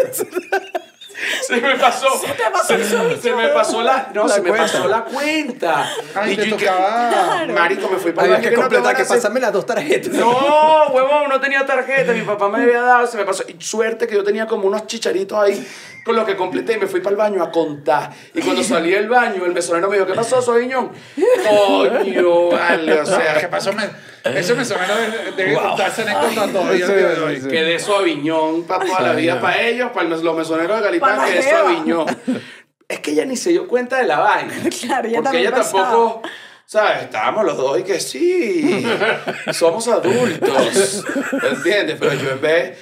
Se me pasó. te pasó el. Se me pasó la. No, La se me cuenta. pasó la cuenta. Ay, te yo y que- tocaba. Marico, me fui para el Había baño. que no completar, que pásame las dos tarjetas. no, huevón, no tenía tarjeta. Mi papá me había dado, se me pasó. Y suerte que yo tenía como unos chicharitos ahí con lo que completé y me fui para el baño a contar. Y cuando salí del baño, el mesonero me dijo, ¿qué pasó, Soviñón? *laughs* Coño, vale, o sea, ¿qué pasó? Me- Eso me suena de, *laughs* Wow. contarse anécdotas todavía al día de hoy. Sí, sí. Que de su aviñón para toda la vida, para ellos, para los mesoneros de Galipán, que de su aviñón. Es que ella ni se dio cuenta de la vaina. *laughs* Claro, ella Porque ella tampoco, ¿sabes? Estábamos los dos y que sí, *laughs* somos adultos, ¿entiendes? Pero yo en vez,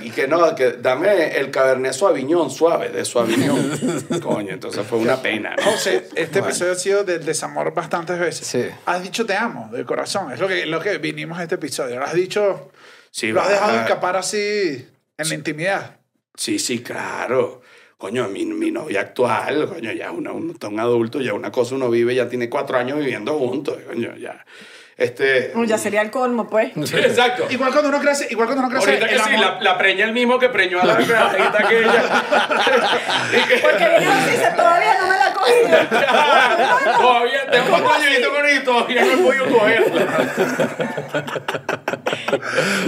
y que no, que dame el cabernet suaviñón, suave, de suaviñón. *laughs* Coño, entonces fue una pena. ¿no? José, este episodio ha sido del desamor bastantes veces. Sí. Has dicho te amo, de corazón. Es lo que, lo que vinimos a este episodio. Lo has dicho, Sí, lo has dejado escapar así en la intimidad. Sí, sí, claro. Coño, mi, mi novia actual, coño, ya una, un, está un adulto, ya una cosa uno vive, ya tiene cuatro años viviendo juntos, coño, ya. Este... Ya sería el colmo, pues. *laughs* Sí, exacto. Igual cuando uno crece, igual cuando uno crece, Ahorita que el sí, amor- la, la preña el mismo que preñó a la. *laughs* Y que- Porque viene así, dice, todavía no me la cogí. *laughs* todavía tengo cuatro añitos con ella y todavía no he podido cogerla.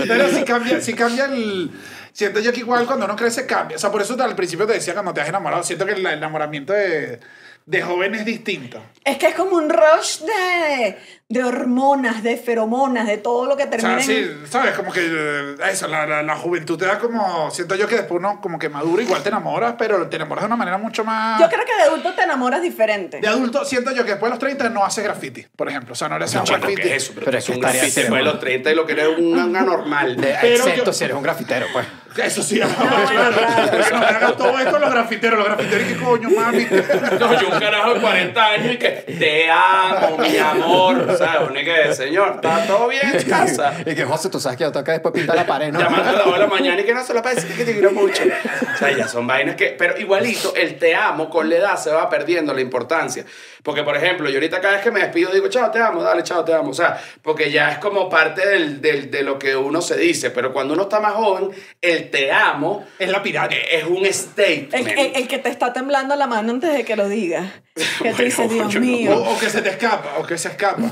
Pero si cambia, si cambia el... Siento yo que igual cuando uno crece cambia. O sea, por eso al principio te decía cuando te has enamorado, siento que el enamoramiento de, de joven es distinto. Es que es como un rush de, de hormonas, de feromonas, de todo lo que O termina sea, en- sí, ¿sabes? Como que eh, eso, la, la, la juventud te da como... Siento yo que después uno como que madura, igual te enamoras, pero te enamoras de una manera mucho más... Yo creo que de adulto te enamoras diferente. De adulto, siento yo que después de los 30 no hace graffiti, por ejemplo. O sea, no le hace un graffiti. ¿qué es eso? Pero, Pero es que un así, después de los 30 y lo que eres un, un anormal. De- Pero excepto yo- si eres un grafitero, pues. Eso sí, no me hagan todo esto los grafiteros. Los grafiteros, ¿qué coño, mami? *laughs* No, yo un carajo de 40 años y que te amo, mi amor. *laughs* ¿Sabes? Uno y que, señor, ¿está todo bien en casa? *laughs* Y que José, tú sabes que yo que después pintar la pared, ¿no? Llamando a las 2 de la *laughs* mañana y que no se la parece que te quiero mucho. O sea, ya son vainas que. Pero igualito, el te amo con la edad se va perdiendo la importancia. Porque, por ejemplo, yo ahorita cada vez que me despido digo, chao, te amo, dale, chao, te amo. O sea, porque ya es como parte del, del- de lo que uno se dice. Pero cuando uno está más joven, el te amo Es la pirata. es un statement. El, el- el que te está temblando la mano antes de que lo digas. *laughs* Que Bueno, te dice, Dios yo no- O, mío. o que se te escapa, o que se escapa.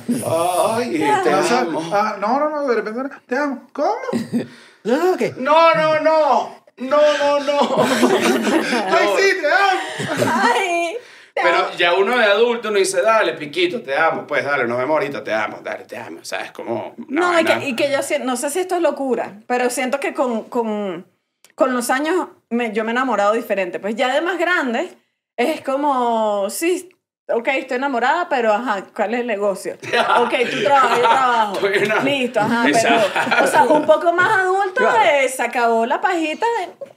Ay, te amo. ah, no, no, no, de repente, te amo. ¿Cómo? *laughs* No, que No, no, no. No, no, no. *laughs* Ay, sí, te amo. Ay. Pero ya uno de adulto uno dice, dale, piquito, te amo. Pues dale, nos vemos ahorita, te amo, dale, te amo. O sea, es como. una No, y que, y que yo siento, no sé si esto es locura, pero siento que con, con, con los años me- yo me he enamorado diferente. Pues ya de más grande es como, sí, ok, estoy enamorada, pero ajá, ¿cuál es el negocio? *laughs* Ok, tú trabajas, yo trabajo. Listo, ajá, pero, o sea, un poco más adulto, Claro. eh, se acabó la pajita de...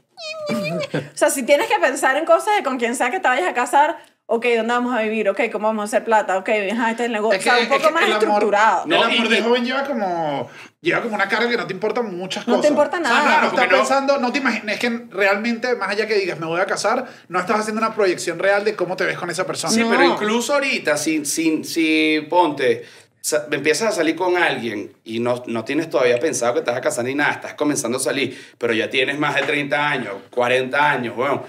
O sea, si tienes que pensar en cosas de con quien sea que te vayas a casar, ok, ¿dónde vamos a vivir? Ok, ¿cómo vamos a hacer plata? Ok, ajá, este es el negocio. Es que, o sea, un es poco que más el amor- estructurado. el No, amor y- de joven lleva como, lleva como una carga que no te importan muchas No te cosas. importa O sea, nada. no, no Porque estás no- pensando, no te imaginas, es que realmente, más allá que digas me voy a casar, no estás haciendo una proyección real de cómo te ves con esa persona. Sí, No. pero incluso ahorita, si, si, si ponte, sa- empiezas a salir con alguien y no, no tienes todavía pensado que te vas a casar ni nada, estás comenzando a salir, pero ya tienes más de 30 años, 40 años, bueno.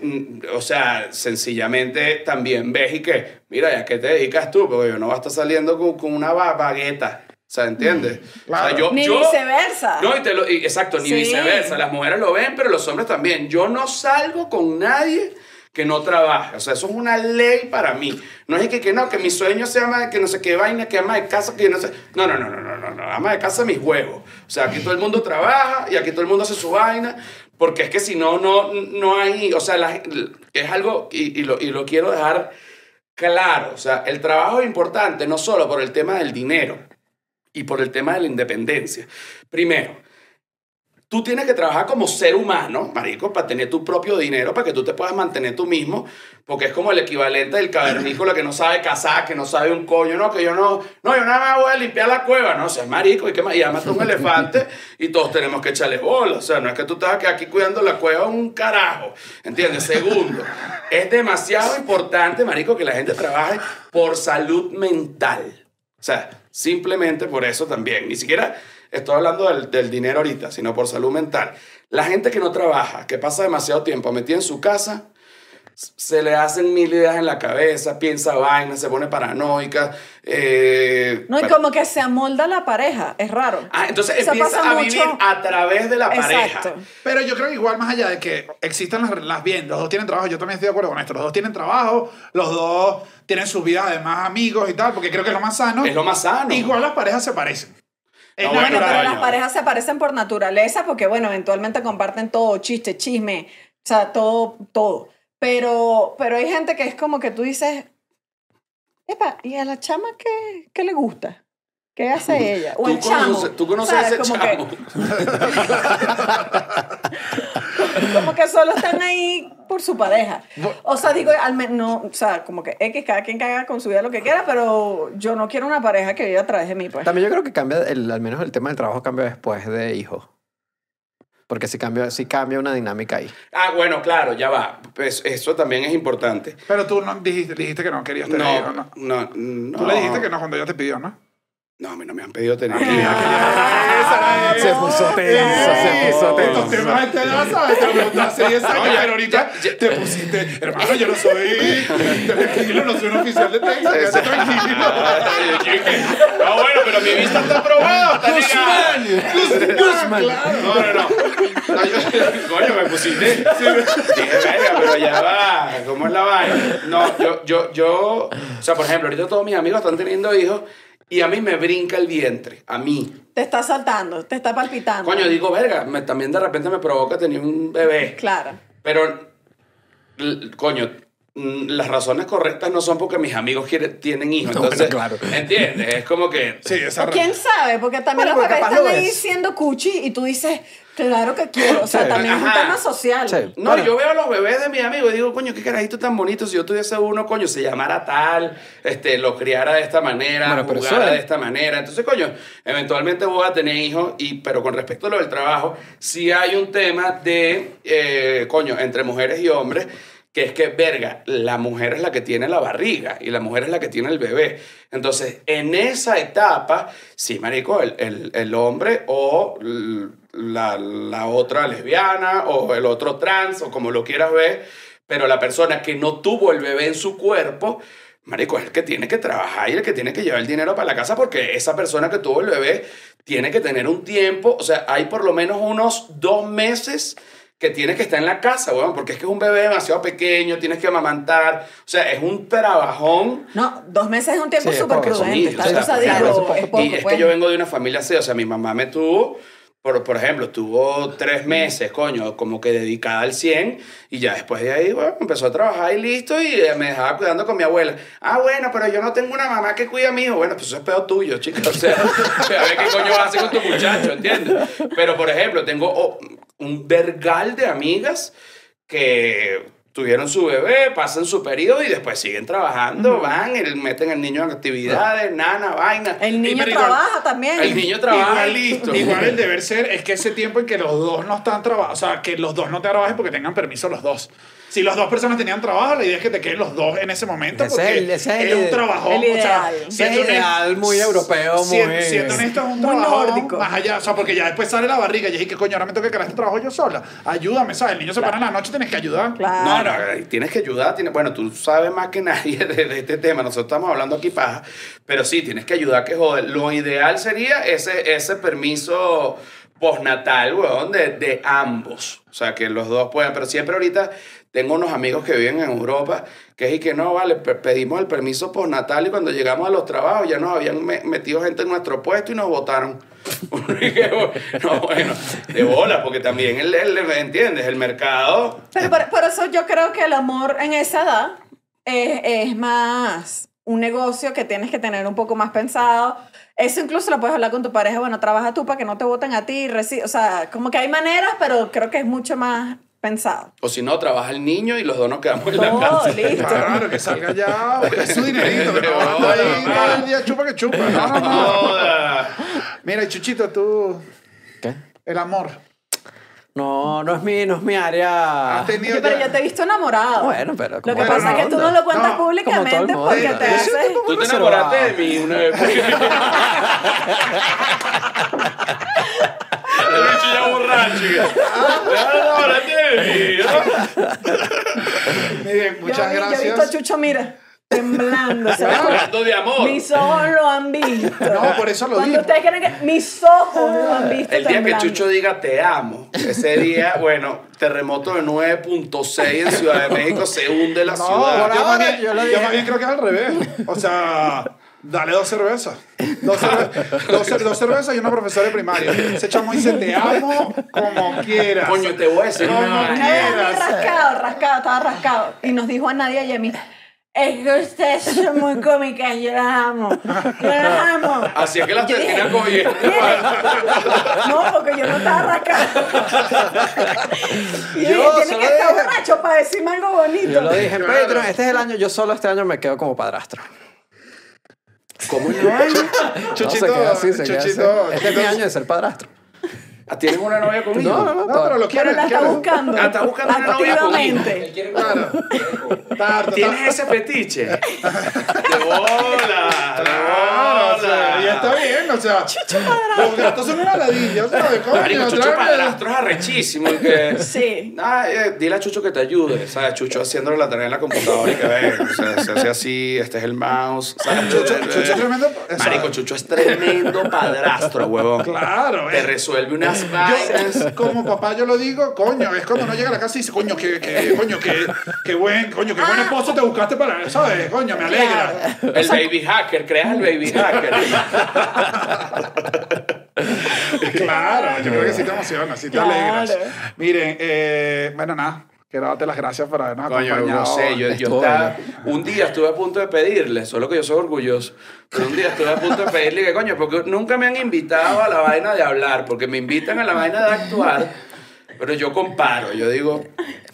Mm, O sea, sencillamente también ves y que, mira, ¿a qué te dedicas tú? Porque yo no voy a estar saliendo con, con una ba- bagueta. O sea, ¿entiendes? Claro. O sea, yo, Ni yo- viceversa. No, y te lo- y- exacto, ni Sí. viceversa. Las mujeres lo ven, pero los hombres también. Yo no salgo con nadie que no trabaje. O sea, eso es una ley para mí. No es que, que no, que mi sueño sea ama de que no sé qué vaina, que ama de casa, que no sé. No, no, no, no, no, no, no. Ama de casa mis huevos. O sea, aquí todo el mundo trabaja y aquí todo el mundo hace su vaina. Porque es que si no, no, no hay. O sea, es algo, y, y lo, y lo quiero dejar claro. O sea, el trabajo es importante no solo por el tema del dinero y por el tema de la independencia. Primero, tú tienes que trabajar como ser humano, marico, para tener tu propio dinero, para que tú te puedas mantener tú mismo, porque es como el equivalente del cavernícola que no sabe cazar, que no sabe un coño, no, que yo no, no, yo nada más voy a limpiar la cueva, no, o sea, marico, y que y además tú un elefante y todos tenemos que echarle bola, o sea, no es que tú estás aquí cuidando la cueva un carajo, ¿entiendes? Segundo, es demasiado importante, marico, que la gente trabaje por salud mental. O sea, simplemente por eso también. Ni siquiera estoy hablando del, del dinero ahorita, sino por salud mental. La gente que no trabaja, que pasa demasiado tiempo metida en su casa, se le hacen mil ideas en la cabeza, piensa vainas, se pone paranoica. eh, No, y como que se amolda la pareja, es raro. Ah, entonces Eso empieza pasa a mucho. vivir a través de la pareja. Exacto. Pero yo creo que igual más allá de que existan las, las bien, los dos tienen trabajo, yo también estoy de acuerdo con esto, los dos tienen trabajo, los dos tienen su vida además amigos y tal, porque creo que es lo más sano. Es lo más sano. Igual las parejas se parecen. No, Bueno, pero las parejas se parecen por naturaleza porque, bueno, eventualmente comparten todo, chiste, chisme, o sea, todo, todo. Pero, pero hay gente que es como que tú dices, epa, ¿y a la chama qué, qué le gusta? ¿Qué hace ella? O Tú el chamo. conoces- tú conoces ¿sabes? a ese como que- chamo. como que solo están ahí por su pareja. O sea, digo, al menos, no, o sea, como que X, cada quien caga con su vida lo que quiera, pero yo no quiero una pareja que viva a través de mí, pues. También yo creo que cambia, el, al menos el tema del trabajo cambia después de hijos. Porque sí cambia, sí cambia una dinámica ahí. Ah, bueno, claro, ya va. Pues eso también es importante. Pero tú no dijiste, dijiste que no querías tener hijos, No, ¿no? no, no. Tú le dijiste que no cuando ella te pidió, ¿no? No, a mí no me han pedido tener Ah. hijos. Se puso tenso, se puso Estos tenso. temas de edad, ¿sabes? Te pregunté hace 10 años, pero ahorita te pusiste, hermano, yo no soy, tranquilo, no soy un oficial de Texas, quédate tranquilo. No, bueno, pero mi vista está aprobada, está. Guzmán, No, no, no. Coño, me pusiste. Dije, verga, pero ya va. ¿Cómo es la vaina? No, yo, yo, yo. O sea, por ejemplo, ahorita todos mis amigos están teniendo hijos y a mí me brinca el vientre. A mí. Te está saltando, te está palpitando. Coño, digo, verga, me- también de repente me provoca tener un bebé. Claro. Pero, coño, las razones correctas no son porque mis amigos quieren, tienen hijos. No, Entonces, bueno, claro. ¿entiendes? Es como que... Sí, esa O quién sabe, porque también Bueno, los porque bebés están lo ahí siendo cuchi y tú dices, claro que quiero. O sea, Sí. también es un tema social. Sí. No, Bueno. yo veo a los bebés de mis amigos y digo, coño, qué carajito tan bonito. Si yo tuviese uno, coño, se llamara tal, este, lo criara de esta manera, jugara de esta manera. Entonces, coño, eventualmente voy a tener hijos, y, pero con respecto a lo del trabajo, sí hay un tema de, eh, coño, entre mujeres y hombres, que es que, verga, la mujer es la que tiene la barriga y la mujer es la que tiene el bebé. Entonces, en esa etapa, sí, marico, el, el, el hombre o la, la otra lesbiana o el otro trans o como lo quieras ver, pero la persona que no tuvo el bebé en su cuerpo, marico, es el que tiene que trabajar y el que tiene que llevar el dinero para la casa porque esa persona que tuvo el bebé tiene que tener un tiempo, o sea, hay por lo menos unos dos meses que tiene que estar en la casa, weón, porque es que es un bebé demasiado pequeño, tienes que amamantar, o sea, es un trabajón No, dos meses es un tiempo súper prudente. Sí, Está o sea, o sea, por digo, ejemplo, es poco, y es pues. que yo vengo de una familia así, o sea, mi mamá me tuvo, por, por ejemplo, tuvo tres meses, coño, como que dedicada al 100, y ya después de ahí, bueno, empezó a trabajar y listo, y me dejaba cuidando con mi abuela. Ah, bueno, pero yo no tengo una mamá que cuida a mi hijo. Bueno, pues eso es peor tuyo, chicos. O sea, *laughs* a ver qué coño vas a hacer con tu muchacho, ¿entiendes? Pero, por ejemplo, tengo oh, un vergal de amigas que tuvieron su bebé, pasan su periodo y después siguen trabajando, van, y meten al niño en actividades, nana, vaina. El niño igual- trabaja también. El niño trabaja igual, listo. Igual el deber ser es que ese tiempo en que los dos no están trabajando, o sea, que los dos no te trabajen porque tengan permiso los dos. Si las dos personas tenían trabajo, la idea es que te queden los dos en ese momento Ese porque es el- ese es el- un trabajo. el o sea, ideal. Es ideal muy europeo, si- muy- Siendo honesto, es un Muy trabajo nórdico. más allá, o sea, porque ya después sale la barriga y es que coño, ahora me tengo que quedar este trabajo yo sola. Ayúdame, ¿sabes? El niño se para en la noche, tienes que ayudar. Claro. No, no, tienes que ayudar. Tienes, bueno, tú sabes más que *laughs* nadie de, de este tema. Nosotros estamos hablando aquí paja. Pero sí, tienes que ayudar que joder. Lo ideal sería ese, ese permiso postnatal, weón, de, de ambos. O sea, que los dos puedan. Pero siempre ahorita tengo unos amigos que viven en Europa que es y que no, vale, pe- pedimos el permiso postnatal y cuando llegamos a los trabajos ya nos habían me- metido gente en nuestro puesto y nos votaron. *laughs* No, bueno, de bola, porque también, el, el- ¿me entiendes? El mercado por, por eso yo creo que el amor en esa edad es, es más un negocio que tienes que tener un poco más pensado. Eso incluso lo puedes hablar con tu pareja. Bueno, trabaja tú para que no te voten a ti. O sea, como que hay maneras, pero creo que es mucho más pensado. O si no, trabaja el niño y los dos nos quedamos en la Todo casa. listo. Claro, que salga ya, buscar su dinerito, que no anda ahí todo el día chupa que chupa. No, no. Mira, y Chuchito, tú, ¿Qué? el amor. No, no es mi, no es mi área. Has tenido Oye, pero ya- yo te he visto enamorado. Bueno, pero Lo que pasa es que tú no lo cuentas No, públicamente porque te haces... Tú te enamoraste de mí una vez. *laughs* *laughs* El bicho ya borracho. que, "Ah, te enamoraste de mí, ¿no?" Miren, muchas yo, vi- Yo he visto a gracias. Chucho, mira, temblando. ¿sabes? Hablando de amor. Mis ojos lo han visto. No, por eso lo Cuando digo. ustedes creen que mis ojos lo han visto El día que temblando. Chucho diga te amo, ese día, bueno, terremoto de 9.6 en Ciudad de México, se hunde la No, ciudad. yo, más ahora bien, yo lo yo más bien creo que es al revés. O sea, Dale dos cervezas. Dos, cerve- *laughs* dos cer- dos cervezas y una profesora de primaria. Ese chamo dice, te amo como quieras. Coño, te voy a decir Como mí quieras. rascado, rascado, estaba rascado. Y nos dijo a Nadia y a mí, es que ustedes son muy cómicas, yo las amo. Yo las amo. Así es que las terminan cogiendo. No, porque yo no estaba rascado. Y yo, dije, tiene que estar borracho para decirme algo bonito. Yo lo dije. Patreon, este es el año, yo solo este año me quedo como padrastro. ¿Cómo la? No, Chuchito, se queda así, se queda así. Chuchito, Este es mi año de ser padrastro. Ah, ¿Tienes una novia conmigo? No, no, no. No, pero lo Pero quiere. la está buscando. Ah, está buscando una novia conmigo. Activamente. Claro. Tarta, ¿Tienes ese fetiche? *laughs* De bola, o sea, bola. y está bien, o sea. Los gatos son una ladilla, ¿sabes? Coño, Marico, Chucho tráeme- padrastro es arrechísimo. Y que, Sí. Ah, eh, dile a Chucho que te ayude, ¿sabes? Chucho haciéndole la tarea en la computadora y que ve, o sea, se hace así, este es el mouse, ¿sabes? Chucho, Chucho es tremendo. o sea, Marico, Chucho es tremendo padrastro, huevón. Claro, Te eh. resuelve unas Yo, vainas. como papá, yo lo digo, coño, es cuando no llega a la casa y dice, coño, que, que, coño, que, que buen, coño, qué buen esposo te buscaste para, ¿sabes? Coño, me alegra. El baby hacker, creas el baby hacker. *laughs* Claro, yo creo que sí te emociona, sí te Claro. alegras. Miren, eh, bueno, nada, quiero darte las gracias por habernos Coño, acompañado. no sé, yo, yo Estuvo estaba, un día estuve a punto de pedirle, solo que yo soy orgulloso, pero un día estuve a punto de pedirle que coño, porque nunca me han invitado a la vaina de hablar, porque me invitan a la vaina de actuar, pero yo comparo, yo digo...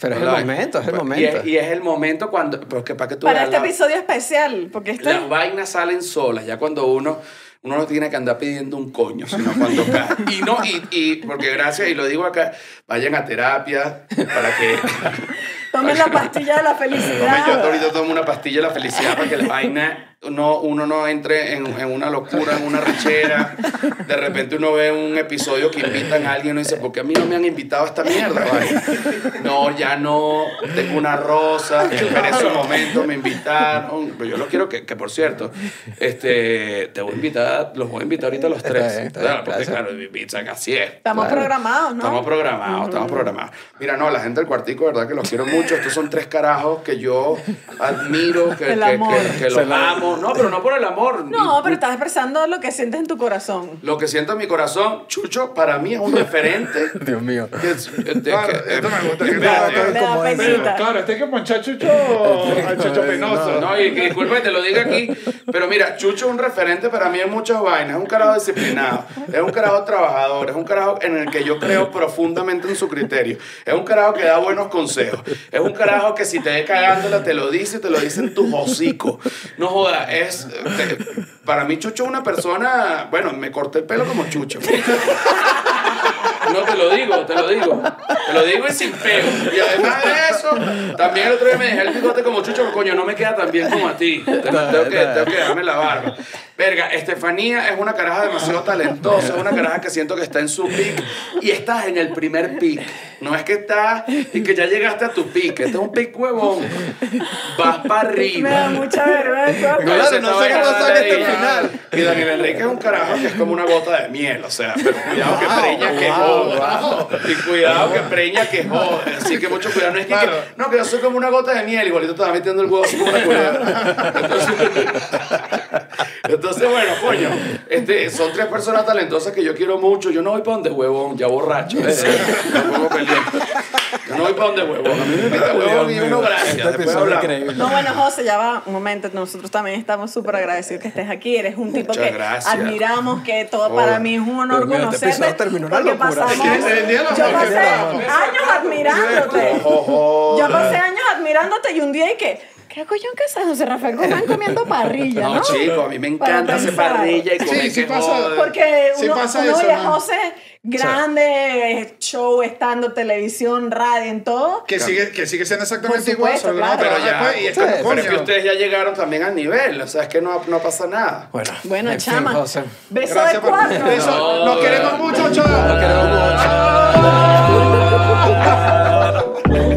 Pero es el momento, es el Y momento. es, y es el momento cuando, porque para que tú Para veas este la- episodio especial, porque las vainas salen solas, ya cuando uno, uno no tiene que andar pidiendo un coño, sino cuando cae. Y no, y, y porque gracias, y lo digo acá, vayan a terapia para que... *laughs* Tomen la pastilla de la Tome, yo felicidad. ahorita tomo una pastilla de la felicidad para que la vaina, no, uno no entre en, en una locura, en una rechera. De repente uno ve un episodio que invitan a alguien y uno dice, ¿por qué a mí no me han invitado a esta mierda? vaina?". No, ya no, tengo una rosa, esperé su momento, me invitaron. Pero yo lo quiero que, que por cierto, este, te voy a invitar, los voy a invitar ahorita a los Está tres. bien, está bien, Claro, porque claro. pizzan así es. Estamos Claro. programados, ¿no? Estamos programados, estamos programados. Mira, no, la gente del cuartico, verdad que los quiero mucho. Estos son tres carajos que yo admiro, *laughs* que, El que- amor. que- que los amo. No, pero no por el amor. No, Y- pero estás expresando lo que sientes en tu corazón. Lo que siento en mi corazón, Chucho, para mí es un referente. *laughs* Dios mío. que es- de- Claro, que- esto me gusta, que espérate. no, Le da como es. Pero, pesita. claro, este hay que ponchar a Chucho, a Chucho Penoso. No, y que disculpa que te lo diga aquí, pero mira, Chucho es un referente para mí en muchas vainas. Es un carajo disciplinado, es un carajo trabajador, es un carajo en el que yo creo profundamente en su criterio. Es un carajo que da buenos consejos. Es un carajo que si te ve cagándola te lo dice, te lo dice en tu hocico. No joda, es. te- para mí, Chucho es una persona. Bueno, me corté el pelo como Chucho. No, te lo digo, te lo digo. Te lo digo y sin pego. Y además de eso, también el otro día me dejé el bigote como chucho, pero coño, no me queda tan bien como a ti. Tengo, tengo que, tengo que dejarme la barba. Verga, Estefanía es una caraja demasiado talentosa, es una caraja que siento que está en su pick y estás en el primer pick. No es que estás y que ya llegaste a tu pick. Este es un pick huevón. Vas para Me da arriba. mucha vergüenza. Claro, no sé qué pasó este ahí. final. Y Daniel Enrique es un carajo que es como una gota de miel, o sea, pero cuidado que Wow, preña que wow, joda. Y cuidado que preña que joda. Así que mucho cuidado. No es que, Claro. que- no, que yo soy como una gota de miel, igualito te vas metiendo el huevo así como una culebra. Entonces, *laughs* entonces, bueno, coño, este, son tres personas talentosas que yo quiero mucho. Yo no voy para donde huevón, ya borracho. eh, me pongo pendiente. Yo no voy para donde huevón. A mí me invita huevón y uno gracias. Este Después. No, bueno, José, ya va un momento. Nosotros también estamos súper agradecidos que estés aquí. Eres un tipo Muchas que gracias. admiramos, que todo Oh. para mí es un honor mío, este conocerte. episodio terminó porque locura. pasamos, la yo pasé ¿qué años admirándote. Yo pasé años admirándote y un día y que, ¿qué hago yo en José Rafael Guzmán *laughs* comiendo parrilla, no? No, chico, a mí me encanta hacer parrilla y comer Sí, sí que pasa. joder. Porque Sí uno, pasa uno eso, veía a ¿no? José grande, show, estando, televisión, radio, en todo. Que sigue, que sigue siendo exactamente igual, no, claro. pero ya, después, y es Sí, como, pero Pero es que ustedes ya llegaron también al nivel, o sea, es que no, no pasa nada. Bueno, Bueno, en fin, chama. José. Beso Gracias de por cuatro. eso. Nos queremos mucho, chao. Nos queremos mucho. *laughs*